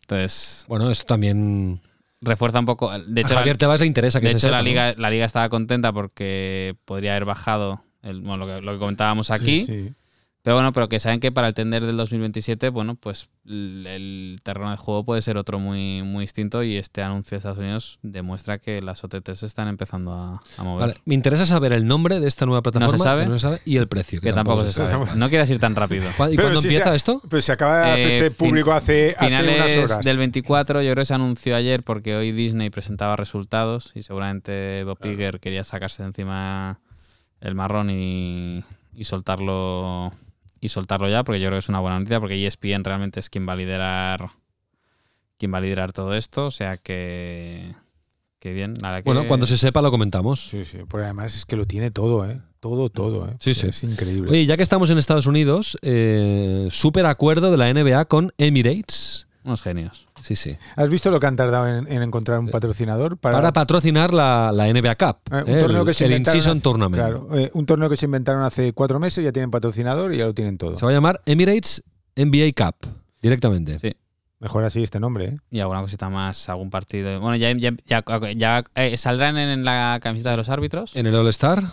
Entonces, Bueno, esto también. Refuerza un poco. De a hecho, la- Javier Tebas le interesa que de se hecho sepa, la, ¿no? liga, la liga estaba contenta porque podría haber bajado el- bueno, lo, que, lo que comentábamos aquí. Sí, sí. Pero bueno, pero que saben que para el tender del 2027, bueno, pues el, el terreno de juego puede ser otro muy, muy distinto y este anuncio de Estados Unidos demuestra que las OTTs se están empezando a, a mover. Vale, me interesa saber el nombre de esta nueva plataforma sabe. que no se sabe, y el precio. que tampoco se sabe. No quieras ir tan rápido. ¿Cuándo- ¿Y Pero cuándo si empieza se- esto? Pues se acaba de Eh, hacerse público hace, hace Finales unas horas. del 24, yo creo que se anunció ayer porque hoy Disney presentaba resultados y seguramente Bob Iger quería sacarse de encima el marrón y, y soltarlo y soltarlo ya, porque yo creo que es una buena noticia, porque ESPN realmente es quien va a liderar quien va a liderar todo esto, o sea que que bien. verdad que- Bueno, cuando se sepa lo comentamos. Sí, sí. Porque además es que lo tiene todo, ¿eh? Todo, todo, ¿eh? Sí, sí. Es increíble. Oye, ya que estamos en Estados Unidos, eh, súper acuerdo de la NBA con Emirates. unos genios. Sí, sí. ¿Has visto lo que han tardado en, en encontrar un patrocinador para, Para, patrocinar la, la NBA Cup. eh, un eh, torneo el, que se el inventaron In-Season hace- Tournament. Claro, eh, un torneo que se inventaron hace cuatro meses, ya tienen patrocinador y ya lo tienen todo. Se va a llamar Emirates NBA Cup. Directamente. Sí. Mejor así este nombre, ¿eh? Y alguna cosita más, algún partido. Bueno, ya, ya, ya, ya, eh, saldrán en, en la camiseta de los árbitros. En el All-Star.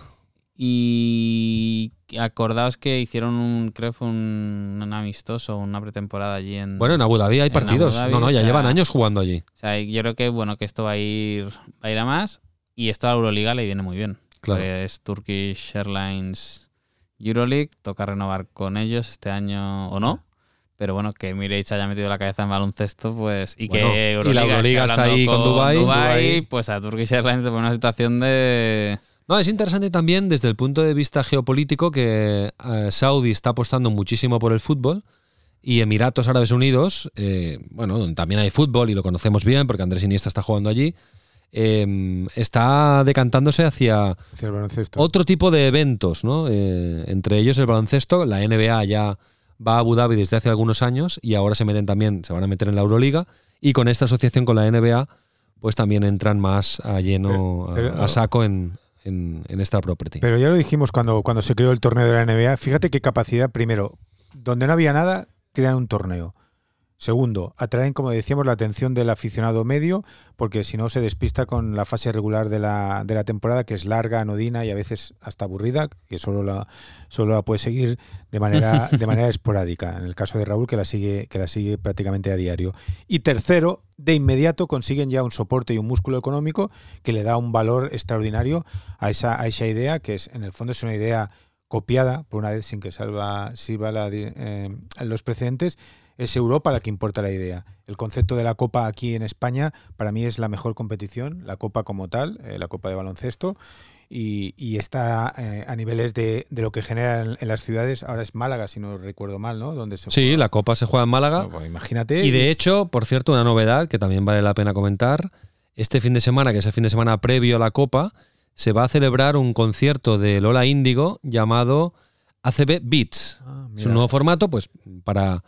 Y acordaos que hicieron un, creo que fue un, un amistoso, una pretemporada allí en. Bueno, en Abu Dhabi hay partidos. Dhabi, no, no, o ya sea- llevan años jugando allí. O sea, yo creo que bueno, que esto va a ir, va a ir a más. Y esto a la Euroliga le viene muy bien. Claro. Porque es Turkish Airlines Euroleague. Toca renovar con ellos este año o no. Pero bueno, que Emirates haya metido la cabeza en baloncesto, pues. Y Bueno, que y la Euroliga, Euroliga está ahí con. Dubái, Pues a Turkish Airlines te pone una situación de. No, es interesante también desde el punto de vista geopolítico que eh, Saudi está apostando muchísimo por el fútbol y Emiratos Árabes Unidos, eh, bueno, donde también hay fútbol y lo conocemos bien porque Andrés Iniesta está jugando allí, eh, está decantándose hacia Hacia el baloncesto. otro tipo de eventos, ¿no? Eh, entre ellos el baloncesto, la NBA ya va a Abu Dhabi desde hace algunos años y ahora se meten también, se van a meter en la Euroliga y con esta asociación con la NBA, pues también entran más a lleno, a- Pero- a, saco en, en, esta property. Pero ya lo dijimos cuando, cuando se creó el torneo de la NBA. Fíjate qué capacidad, primero, donde no había nada, crean un torneo. Segundo, atraen, como decíamos, la atención del aficionado medio, porque si no se despista con la fase regular de la, de la temporada, que es larga, anodina y a veces hasta aburrida, que solo la, solo la puede seguir de manera, (laughs) de manera esporádica. En el caso de Raúl, que la sigue, que la sigue prácticamente a diario. Y tercero, de inmediato consiguen ya un soporte y un músculo económico que le da un valor extraordinario a esa, a esa idea, que es, en el fondo es una idea copiada, por una vez sin que salva, sirva la, eh, los precedentes, es Europa la que importa la idea. El concepto de la Copa aquí en España para mí es la mejor competición, la Copa como tal, eh, la Copa de baloncesto, y, y está eh, a niveles de, de lo que genera en, en las ciudades. Ahora es Málaga, si no recuerdo mal, ¿no? Donde se Sí, juega. la Copa se juega en Málaga. No, pues imagínate. Y de hecho, por cierto, una novedad que también vale la pena comentar, este fin de semana, que es el fin de semana previo a la Copa, se va a celebrar un concierto de Lola Índigo llamado ACB Beats. Ah, Es un nuevo formato, pues, para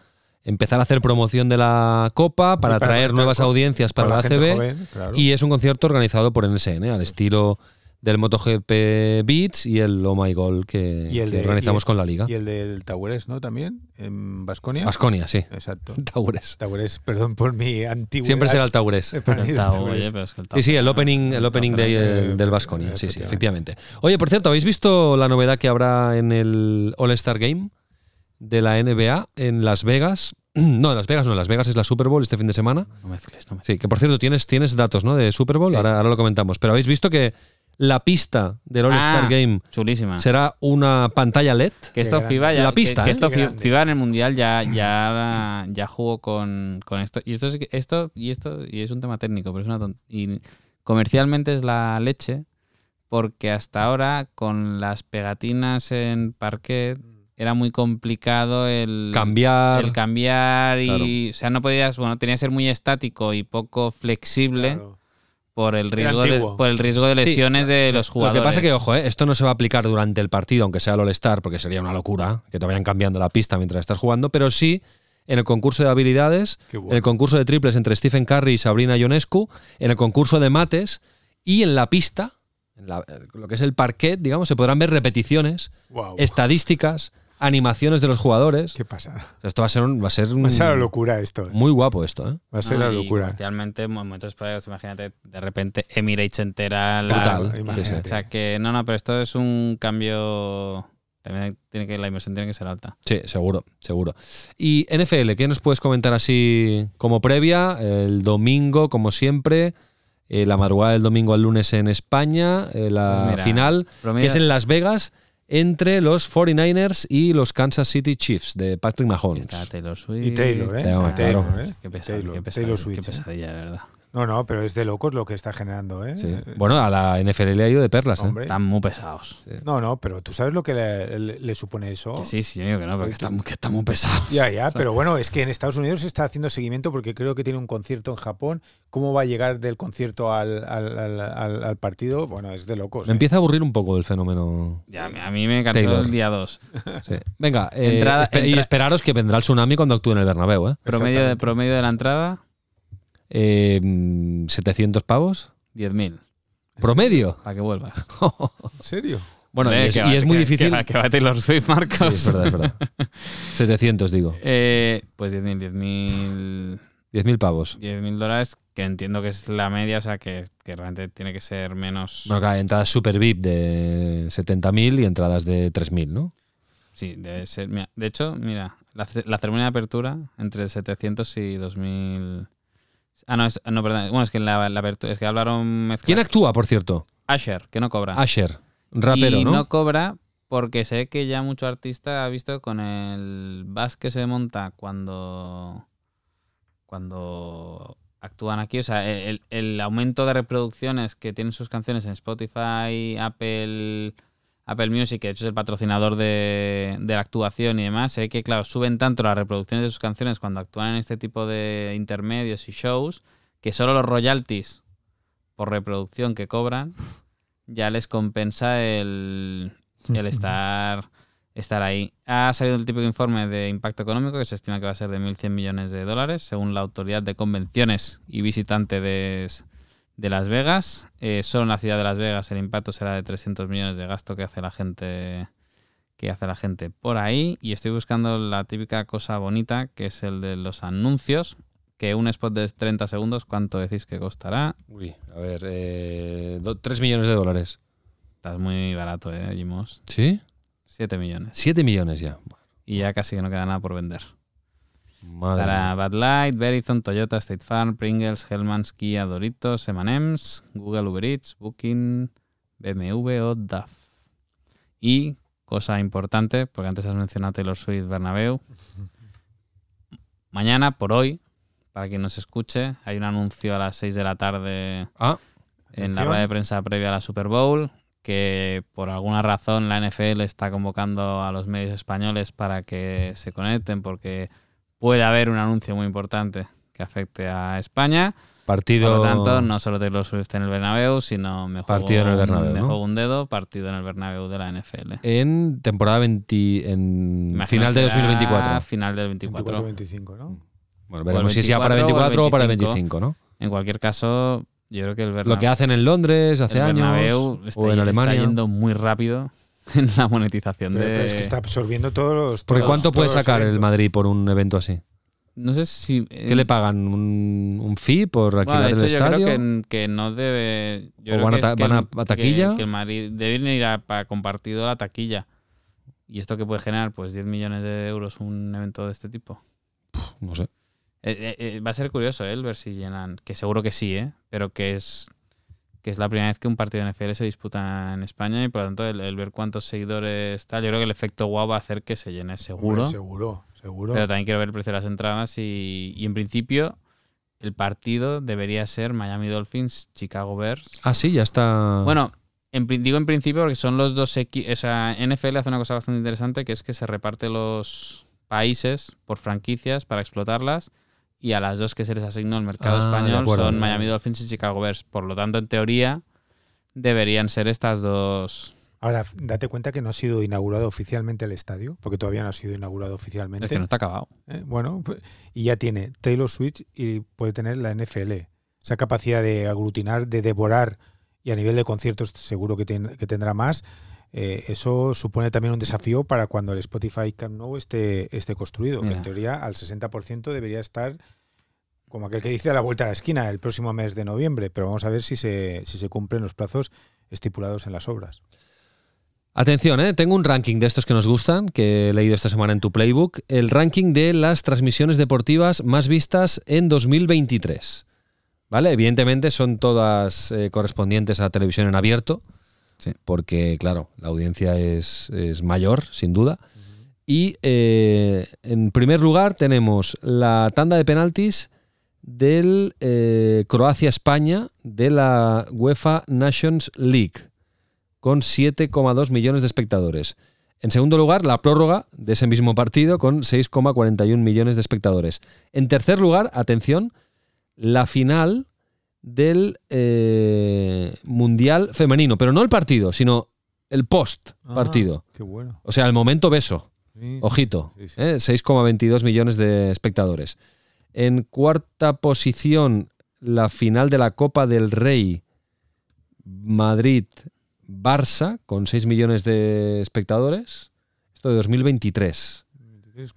empezar a hacer promoción de la Copa, para atraer nuevas con- audiencias para la ACB. joven, claro. Y es un concierto organizado por NSN, al estilo del MotoGP Beats y el Oh My Goal que, Y el que de- organizamos y el- con la liga. Y el del Taures, ¿no? También, en Basconia. Basconia, sí. Exacto. (laughs) Taures. Taures, perdón por mi antigüedad. Siempre será el Taures. (laughs) Sí, sí, el opening, el opening day eh, eh, del Vasconia. Sí, sí, efectivamente. efectivamente. Oye, por cierto, ¿habéis visto la novedad que habrá en el All-Star Game de la NBA en Las Vegas? (clears throat) No, en Las Vegas no, en Las Vegas es la Super Bowl este fin de semana. No mezcles, no mezcles. Sí, que por cierto, tienes, tienes datos ¿no? de Super Bowl, Sí. ahora, ahora lo comentamos. Pero habéis visto que la pista del All-Star Ah, Game Chulísima. será una pantalla LED. Que esto. FIBA ya. La pista, que, que ¿eh? esto grande. FIBA en el mundial ya, ya, ya jugó con, con esto. Y esto, es, que- esto y esto y es un tema técnico, pero es una y comercialmente es la leche, porque hasta ahora con las pegatinas en parquet era muy complicado el Cambiar. el cambiar y o sea no podías bueno tenía que ser muy estático y poco flexible Claro. por el riesgo de, por el riesgo de lesiones de los Lo jugadores. que pasa que, ojo, eh, esto no se va a aplicar durante el partido, aunque sea el All-Star, porque sería una locura que te vayan cambiando la pista mientras estás jugando, pero sí en el concurso de habilidades, bueno. en el concurso de triples entre Stephen Curry y Sabrina Ionescu, en el concurso de mates y en la pista, en la- lo que es el parquet, digamos, se podrán ver repeticiones, Wow. estadísticas, animaciones de los jugadores. ¿Qué pasa? Esto va a ser un, va a ser un- Va a ser la locura esto. ¿eh? muy guapo esto, ¿eh? Va a ser No, la locura. Especialmente en momentos esporádicos, imagínate, de repente Emirates entera. la- Brutal. Sí, imagínate. O sea que, no, no, pero esto es un cambio. También tiene que, la inversión tiene que ser alta. Sí, seguro, seguro. Y NFL, ¿qué nos puedes comentar así como previa? El domingo, como siempre, eh, la madrugada del domingo al lunes en España, eh, la Pues mira, final, promedio- que es en Las Vegas, entre los 49ers y los Kansas City Chiefs de Patrick Mahomes. Está Taylor Swift. Y Taylor, ¿eh? Taylor, claro. ¿eh? Qué, pesad- Taylor, qué pesad- Taylor qué Swift, ¿eh? pesadilla, de verdad. No, no, pero es de locos lo que está generando, ¿eh? Sí. Bueno, a la NFL le ha ido de perlas, ¿eh? Están muy pesados. No, no, pero tú sabes lo que le, le- le supone eso. Que sí, sí, yo digo que no, porque están, que están muy pesados. Ya, ya, (laughs) pero bueno, es que en Estados Unidos se está haciendo seguimiento porque creo que tiene un concierto en Japón. ¿Cómo va a llegar del concierto al, al- al- al- al partido? Bueno, es de locos. Me ¿eh? empieza a aburrir un poco el fenómeno. Ya, a mí me cansó Taylor. el día 2. Sí. Venga, eh, Entrada- y esperaros que vendrá el tsunami cuando actúe en el Bernabéu, ¿eh? Promedio de, promedio de la entrada, Eh, mm, ¿700 pavos? 10.000. ¿Promedio? Para que vuelvas. (laughs) ¿En serio? Bueno, y Hombre, es, que y va- es muy que- difícil. Que va, que va Taylor Swift, Marcos. Sí, es verdad, es verdad. (laughs) 700, digo. Eh, pues 10.000, 10.000 10.000 pavos. 10.000 dólares, que entiendo que es la media, o sea que, que realmente tiene que ser menos. Bueno, claro, entradas super VIP de 70.000 y entradas de 3.000, ¿no? Sí, debe ser. mira, de hecho, mira, la, la ceremonia de apertura entre 700 y 2.000. Ah, no, es, no, perdón. Bueno, es que la, la. Es que hablaron. mezcla- ¿Quién actúa, por cierto? Asher, que no cobra. Asher, rapero, y ¿no? cobra porque sé que ya mucho artista ha visto con el bus que se monta cuando cuando actúan aquí, o sea, el, el aumento de reproducciones que tienen sus canciones en Spotify, Apple, Apple Music, que de hecho es el patrocinador de, de la actuación y demás, sé que, claro, suben tanto las reproducciones de sus canciones cuando actúan en este tipo de intermedios y shows, que solo los royalties por reproducción que cobran ya les compensa el, el (laughs) estar, estar ahí. Ha salido el típico informe de impacto económico que se estima que va a ser de 1.100 millones de dólares, según la Autoridad de Convenciones y Visitante de, Las Vegas. Eh, solo en la ciudad de Las Vegas el impacto será de 300 millones de gasto que hace la gente que hace la gente por ahí y estoy buscando la típica cosa bonita que es el de los anuncios que un spot de 30 segundos ¿cuánto decís que costará? Uy, a ver, eh, 3 millones de dólares. Estás muy barato, ¿eh, Jimos? ¿Sí? 7 millones. 7 millones ya. Y ya casi que no queda nada por vender. Madre Para mía. Bud Light, Verizon, Toyota, State Farm, Pringles, Hellmann's, Kia, Doritos, M&M's, Google Uber Eats, Booking, BMW o DAF. Y, cosa importante, porque antes has mencionado Taylor Swift, Bernabéu. Mañana, por hoy, para quien nos escuche, hay un anuncio a las 6 de la tarde Ah, en la rueda de prensa previa a la Super Bowl, que por alguna razón la NFL está convocando a los medios españoles para que se conecten porque puede haber un anuncio muy importante que afecte a España. partido. Por lo tanto, no solo Taylor Swift en el Bernabéu, sino me juego, Partido en el Bernabéu, me ¿no? juego un dedo, partido en el Bernabéu de la NFL. En temporada 20. En Imagino final de que será 2024. Final del 24. 24-25, ¿no? Bueno, veremos si es ya para el 24 24 o para el 25, 25, ¿no? En cualquier caso, yo creo que el Bernabéu... Lo que hacen en Londres hace el años. Bernabéu está, o en está Alemania. yendo muy rápido en la monetización Pero, de... pero es que está absorbiendo todos los. Porque todos- ¿cuánto puede sacar el. Madrid por un evento así? No sé si... ¿Qué le pagan? ¿Un, un fee por Bueno, alquilar de hecho, el yo estadio? creo que, que no debe... Yo ¿O creo van a que ta- es que van a- el- a taquilla? Que, que el Madrid debe ir a, para compartido la taquilla. ¿Y esto que puede generar? Pues 10 millones de euros un evento de este tipo. No sé. Eh, eh, eh, va a ser curioso ¿eh? el ver si llenan, que seguro que sí, ¿eh? pero que es que es la primera vez que un partido de NFL se disputa en España y por lo tanto el, el ver cuántos seguidores tal, yo creo que el efecto guau va a hacer que se llene seguro. Hombre, seguro, seguro. Pero también quiero ver el precio de las entradas y, y en principio el partido debería ser Miami Dolphins, Chicago Bears. Ah, sí, ya está. Bueno, en, digo en principio porque son los dos equipos. O sea, NFL hace una cosa bastante interesante que es que se reparte los países por franquicias para explotarlas y a las dos que se les asignó el mercado Ah, español acuerdo. son Miami Dolphins y Chicago Bears. Por lo tanto, en teoría, deberían ser estas dos. Ahora, date cuenta que no ha sido inaugurado oficialmente el estadio, porque todavía no ha sido inaugurado oficialmente. Es que no está acabado. Eh, bueno, pues, y ya tiene Taylor Swift y puede tener la NFL. Esa capacidad de aglutinar, de devorar, y a nivel de conciertos seguro que, ten- que tendrá más. Eh, eso supone también un desafío para cuando el Spotify Camp Nou esté, esté construido, que en teoría al 60% debería estar como aquel que dice a la vuelta de la esquina el próximo mes de noviembre, pero vamos a ver si se, si se cumplen los plazos estipulados en las obras. Atención, ¿eh? tengo un ranking de estos que nos gustan, que he leído esta semana en tu playbook. El ranking de las transmisiones deportivas más vistas en 2023. ¿Vale? Evidentemente son todas eh, correspondientes a televisión en abierto, Sí. porque, claro, la audiencia es, es mayor, sin duda. Y eh, en primer lugar tenemos la tanda de penaltis del eh, Croacia-España de la UEFA Nations League con 7,2 millones de espectadores. En segundo lugar, la prórroga de ese mismo partido con 6,41 millones de espectadores. En tercer lugar, atención, la final del eh, Mundial Femenino, pero no el partido, sino el post partido. qué bueno. O sea, el momento beso. Ojito, Sí, sí. ¿eh? 6,22 millones de espectadores. En cuarta posición, la final de la Copa del Rey Madrid-Barça, con 6 millones de espectadores. Esto de 2023.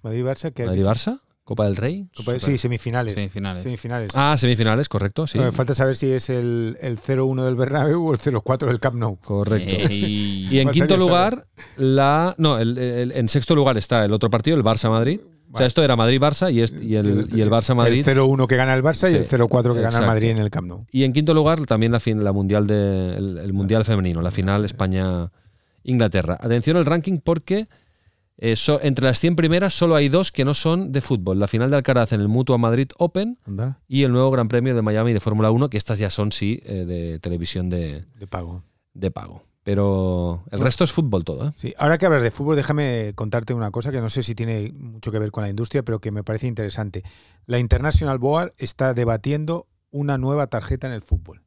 Madrid-Barça, que ¿Madrid-Barça? ¿Copa del Rey? Copa- Sí, semifinales. Semifinales. Semifinales. Ah, semifinales, correcto, sí. Me falta saber si es el, el 0-1 del Bernabéu o el 0-4 del Camp Nou. Correcto. Ey. Y en quinto saber. lugar, la. No, el- el- en sexto lugar está el otro partido, el Barça-Madrid. O sea, esto era Madrid-Barça y, este- y el, y el Barça-Madrid. El 0-1 que gana el Barça y el Sí, 0-4 que gana el. Madrid en el Camp Nou. Y en quinto lugar, también la, fin- la mundial de, el, el mundial femenino, la final España-Inglaterra. Atención al ranking porque eh, so- entre las 100 primeras solo hay dos que no son de fútbol. La final de Alcaraz en el Mutua Madrid Open Anda, y el nuevo Gran Premio de Miami de Fórmula 1, que estas ya son, sí, eh, de televisión de, de pago. de pago. Pero el resto es fútbol todo. ¿eh? Sí, ahora que hablas de fútbol, déjame contarte una cosa que no sé si tiene mucho que ver con la industria, pero que me parece interesante. La International Board está debatiendo una nueva tarjeta en el fútbol.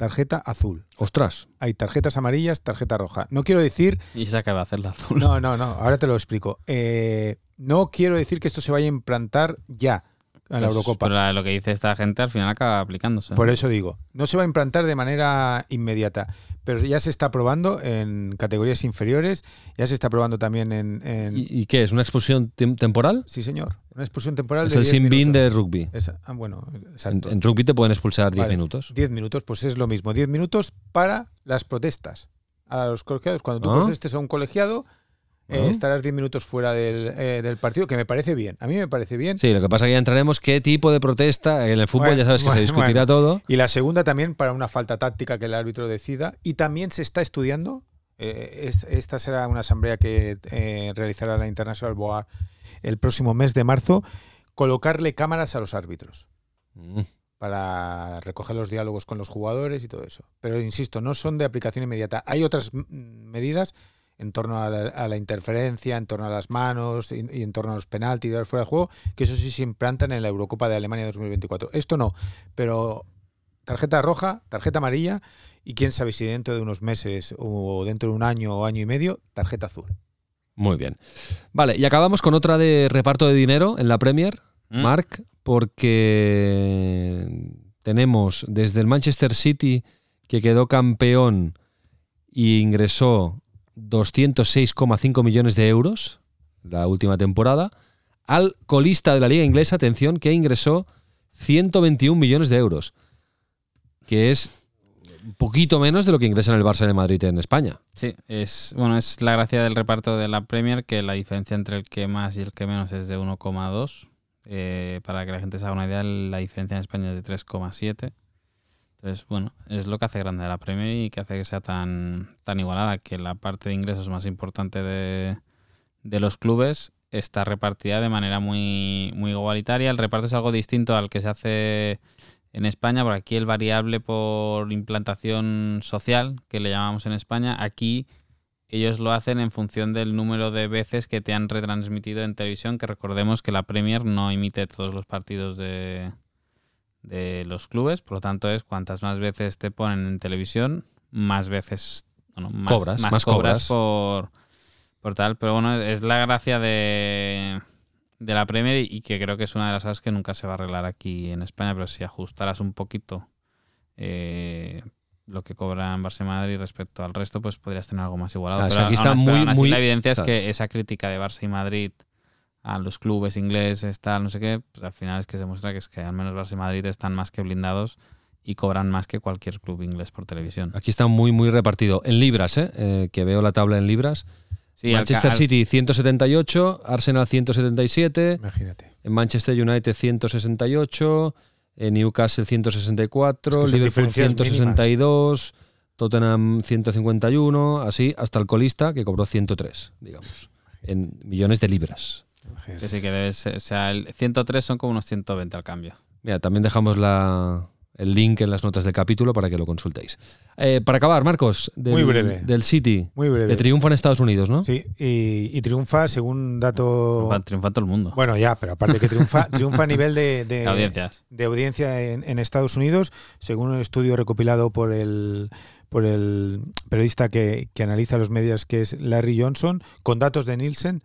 Tarjeta azul. Ostras. Hay tarjetas amarillas, tarjeta roja. No quiero decir Y se acaba de hacer la azul. No, no, no, ahora te lo explico. Eh, no quiero decir que esto se vaya a implantar ya en la Pues, Eurocopa. pero lo que dice esta gente al final acaba aplicándose. Por eso digo, no se va a implantar de manera inmediata, pero ya se está probando en categorías inferiores, ya se está probando también en... en- ¿Y, y qué es? ¿Una expulsión tem- temporal? Sí, señor, una expulsión temporal Es de el 10 sin bin de rugby. Esa- ah, bueno, En, en rugby te pueden expulsar 10 Vale. minutos. 10 minutos, pues es lo mismo, 10 minutos para las protestas. A los colegiados, cuando tú Ah. protestes a un colegiado, eh, estarás 10 minutos fuera del, eh, del partido, que me parece bien. A mí me parece bien. Sí, lo que pasa es que ya entraremos qué tipo de protesta. En el fútbol Bueno, ya sabes que se (laughs) discutirá bueno. todo. Y la segunda también para una falta táctica que el árbitro decida. Y también se está estudiando, eh, es- esta será una asamblea que eh, realizará la International Board el próximo mes de marzo, colocarle cámaras a los árbitros Mm. para recoger los diálogos con los jugadores y todo eso. Pero insisto, no son de aplicación inmediata. Hay otras medidas en torno a la, a la interferencia, en torno a las manos y, y en torno a los penaltis y fuera de juego, que eso sí se implantan en la Eurocopa de Alemania 2024. Esto no, pero tarjeta roja, tarjeta amarilla y quién sabe si dentro de unos meses o dentro de un año o año y medio, tarjeta azul. Muy bien. Vale, y acabamos con otra de reparto de dinero en la Premier, Mm. Mark, porque tenemos desde el Manchester City, que quedó campeón y ingresó 206,5 millones de euros la última temporada, al colista de la liga inglesa, atención, que ingresó 121 millones de euros, que es un poquito menos de lo que ingresa en el Barça de Madrid en España. Sí, es bueno, es la gracia del reparto de la Premier que la diferencia entre el que más y el que menos es de 1,2. Eh, para que la gente se haga una idea, la diferencia en España es de 3,7. Entonces, bueno, es lo que hace grande la Premier y que hace que sea tan, tan igualada, que la parte de ingresos más importante de, de los clubes está repartida de manera muy, muy igualitaria. El reparto es algo distinto al que se hace en España, porque aquí el variable por implantación social, que le llamamos en España, aquí ellos lo hacen en función del número de veces que te han retransmitido en televisión, que recordemos que la Premier no emite todos los partidos de, de los clubes, por lo tanto es cuantas más veces te ponen en televisión, más veces bueno, más, Cobras, más más cobras, cobras. por, por tal. Pero bueno, es la gracia de, de la Premier y que creo que es una de las cosas que nunca se va a arreglar aquí en España, pero si ajustaras un poquito eh, lo que cobran Barça y Madrid respecto al resto, pues podrías tener algo más igualado. O pero sea, aquí está muy- así muy- la evidencia claro. es que esa crítica de Barça y Madrid a los clubes ingleses, tal, no sé qué, pues al final es que se muestra que es que al menos Barça y Madrid están más que blindados y cobran más que cualquier club inglés por televisión. Aquí está muy, muy repartido. En libras, ¿eh? Eh, que veo la tabla en libras. Sí, Manchester al- City 178, Arsenal 177, Imagínate. en Manchester United 168, en Newcastle 164, Es que Liverpool diferencias 162, Tottenham 151, así hasta el colista que cobró 103, digamos, en millones de libras. Que sí que debe ser, o sea, el 103 son como unos 120 al cambio. Mira, también dejamos la, el link en las notas del capítulo para que lo consultéis. Eh, para acabar, Marcos, del, Muy breve. del City, Muy breve. que triunfa en Estados Unidos, ¿no? Sí, y, y triunfa según dato. Triunfa, triunfa todo el mundo. Bueno, ya, pero aparte que triunfa, (laughs) triunfa a nivel de, de- De audiencias. de audiencia en, en Estados Unidos, según un estudio recopilado por el por el periodista que, que analiza los medios, que es Larry Johnson, con datos de Nielsen.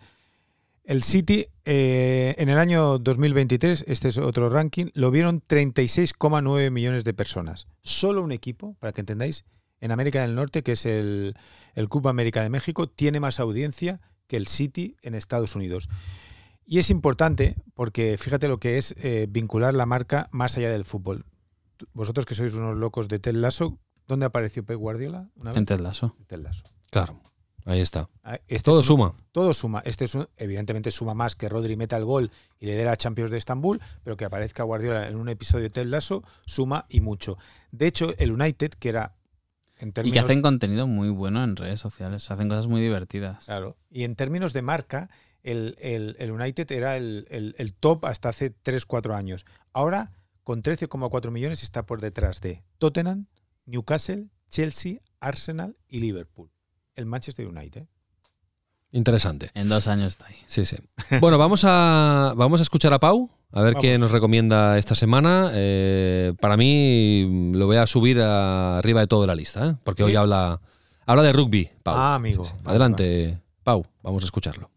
El City eh, en el año 2023, este es otro ranking, lo vieron 36,9 millones de personas. Solo un equipo, para que entendáis, en América del Norte, que es el, el Club América de México, tiene más audiencia que el City en Estados Unidos. Y es importante porque fíjate lo que es eh, vincular la marca más allá del fútbol. Vosotros que sois unos locos de Ted Lasso, ¿dónde apareció Pep Guardiola? Una vez? En Ted Lasso. En Ted Lasso. Claro, ahí está. Ah, este Todo es un- suma. Todo suma. Este es un- evidentemente suma más que Rodri meta el gol y le dé la Champions de Estambul, pero que aparezca Guardiola en un episodio de Ted Lasso suma y mucho. De hecho, el United, que era en Y que hacen contenido muy bueno en redes sociales. Hacen cosas muy divertidas. Claro. Y en términos de marca, el, el- el United era el, el- el top hasta hace 3-4 años. Ahora, con 13,4 millones, está por detrás de Tottenham, Newcastle, Chelsea, Arsenal y Liverpool. El Manchester United. Interesante. En dos años está ahí. Sí, sí. (laughs) Bueno, vamos a, vamos a escuchar a Pau, a ver qué Vamos. nos recomienda esta semana. Eh, para mí lo voy a subir a- arriba de toda la lista, ¿eh? porque hoy habla, habla de rugby. Pau. Ah, amigo. Sí, sí. Vale, Adelante, Pau, vamos a escucharlo.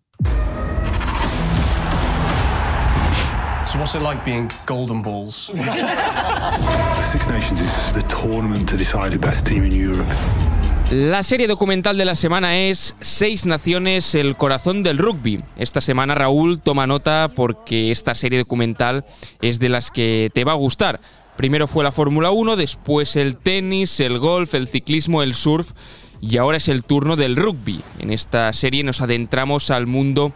So what's it like being golden balls? (laughs) Six Nations is the tournament to decide the best team in Europe. La serie documental de la semana es Seis Naciones, el corazón del rugby. Esta semana Raúl toma nota porque esta serie documental es de las que te va a gustar. Primero fue la Fórmula 1, después el tenis, el golf, el ciclismo, el surf y ahora es el turno del rugby. En esta serie nos adentramos al mundo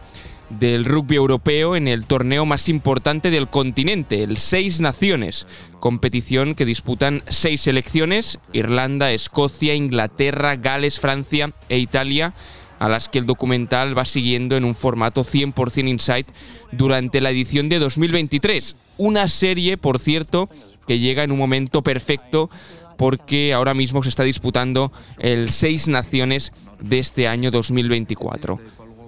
del rugby europeo en el torneo más importante del continente, el Seis Naciones, competición que disputan seis selecciones, Irlanda, Escocia, Inglaterra, Gales, Francia e Italia, a las que el documental va siguiendo en un formato 100% Insight durante la edición de 2023. Una serie, por cierto, que llega en un momento perfecto porque ahora mismo se está disputando el Seis Naciones de este año 2024.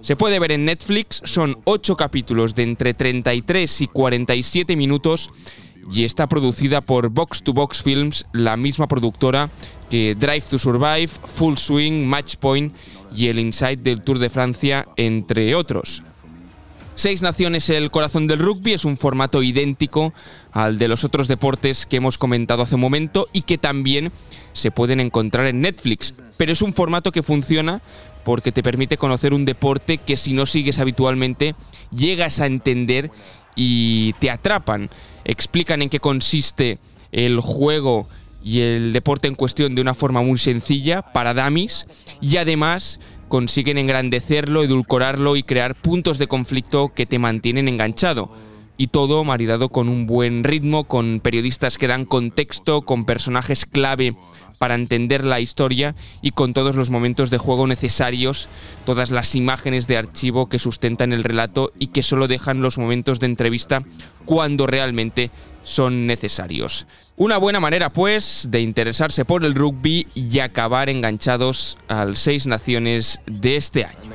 Se puede ver en Netflix, son 8 capítulos de entre 33 y 47 minutos y está producida por Box to Box Films, la misma productora que Drive to Survive, Full Swing, Match Point y el Inside del Tour de Francia, entre otros. Seis Naciones el corazón del rugby es un formato idéntico al de los otros deportes que hemos comentado hace un momento y que también se pueden encontrar en Netflix. Pero es un formato que funciona porque te permite conocer un deporte que si no sigues habitualmente llegas a entender y te atrapan. Explican en qué consiste el juego y el deporte en cuestión de una forma muy sencilla para damis y además consiguen engrandecerlo, edulcorarlo y crear puntos de conflicto que te mantienen enganchado. Y todo maridado con un buen ritmo, con periodistas que dan contexto, con personajes clave para entender la historia y con todos los momentos de juego necesarios, todas las imágenes de archivo que sustentan el relato y que solo dejan los momentos de entrevista cuando realmente son necesarios. Una buena manera, pues, de interesarse por el rugby y acabar enganchados al Seis Naciones de este año.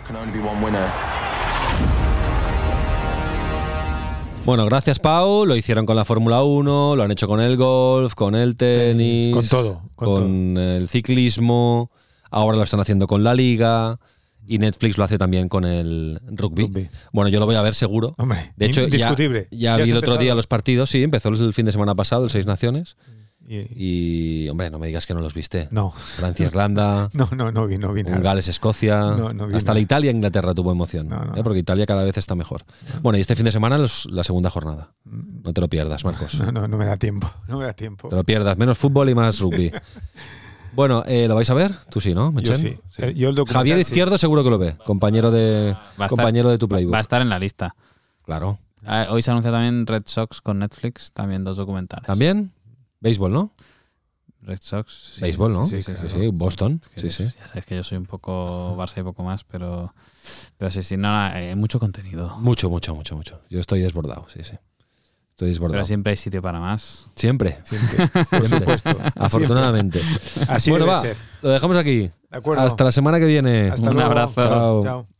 Bueno, gracias Pau, lo hicieron con la Fórmula 1, lo han hecho con el golf, con el tenis, con todo, con con el ciclismo, ahora lo están haciendo con la liga y Netflix lo hace también con el rugby. Rugby. Bueno, yo lo voy a ver seguro. Hombre, De hecho, ya, indiscutible. ya, Ya vi el otro día los partidos, sí, empezó el fin de semana pasado, el Seis Naciones. Y- Y, hombre, no me digas que no los viste. no, Francia, Irlanda, (laughs) no, no, no vi, no vi un nada. Gales, Escocia. No, no vi hasta nada. la Italia, Inglaterra tuvo emoción. No, no. ¿eh? Porque Italia cada vez está mejor. Bueno, y este fin de semana los- la segunda jornada. No te lo pierdas, Marcos. No, no, no me da tiempo. (laughs) No me da tiempo. Te lo pierdas. Menos fútbol y más rugby. (laughs) Bueno, eh, ¿lo vais a ver? Tú sí, ¿no? Yo Mechen? sí. Eh, yo el documental Javier sí. Izquierdo seguro que lo ve. Compañero de, estar- compañero de tu playbook. Va a estar en la lista. Claro. Ah, Hoy se anuncia también Red Sox con Netflix, también dos documentales. ¿También? Béisbol, ¿no? Red Sox. sí. Béisbol, ¿no? Sí, Sí, claro. sí, Boston. Es que Sí, yo- sí. Ya sabes que yo soy un poco Barça y poco más, pero, pero sí, sí, no, eh, mucho contenido. Mucho, mucho, mucho, mucho. Yo estoy desbordado, sí, sí. Estoy desbordado. Pero siempre hay sitio para más. Siempre. Siempre, (laughs) por supuesto. Afortunadamente. Siempre. Así bueno, debe va. ser. Lo dejamos aquí. De acuerdo. Hasta la semana que viene. Hasta Un luego. abrazo. Chao. Chao.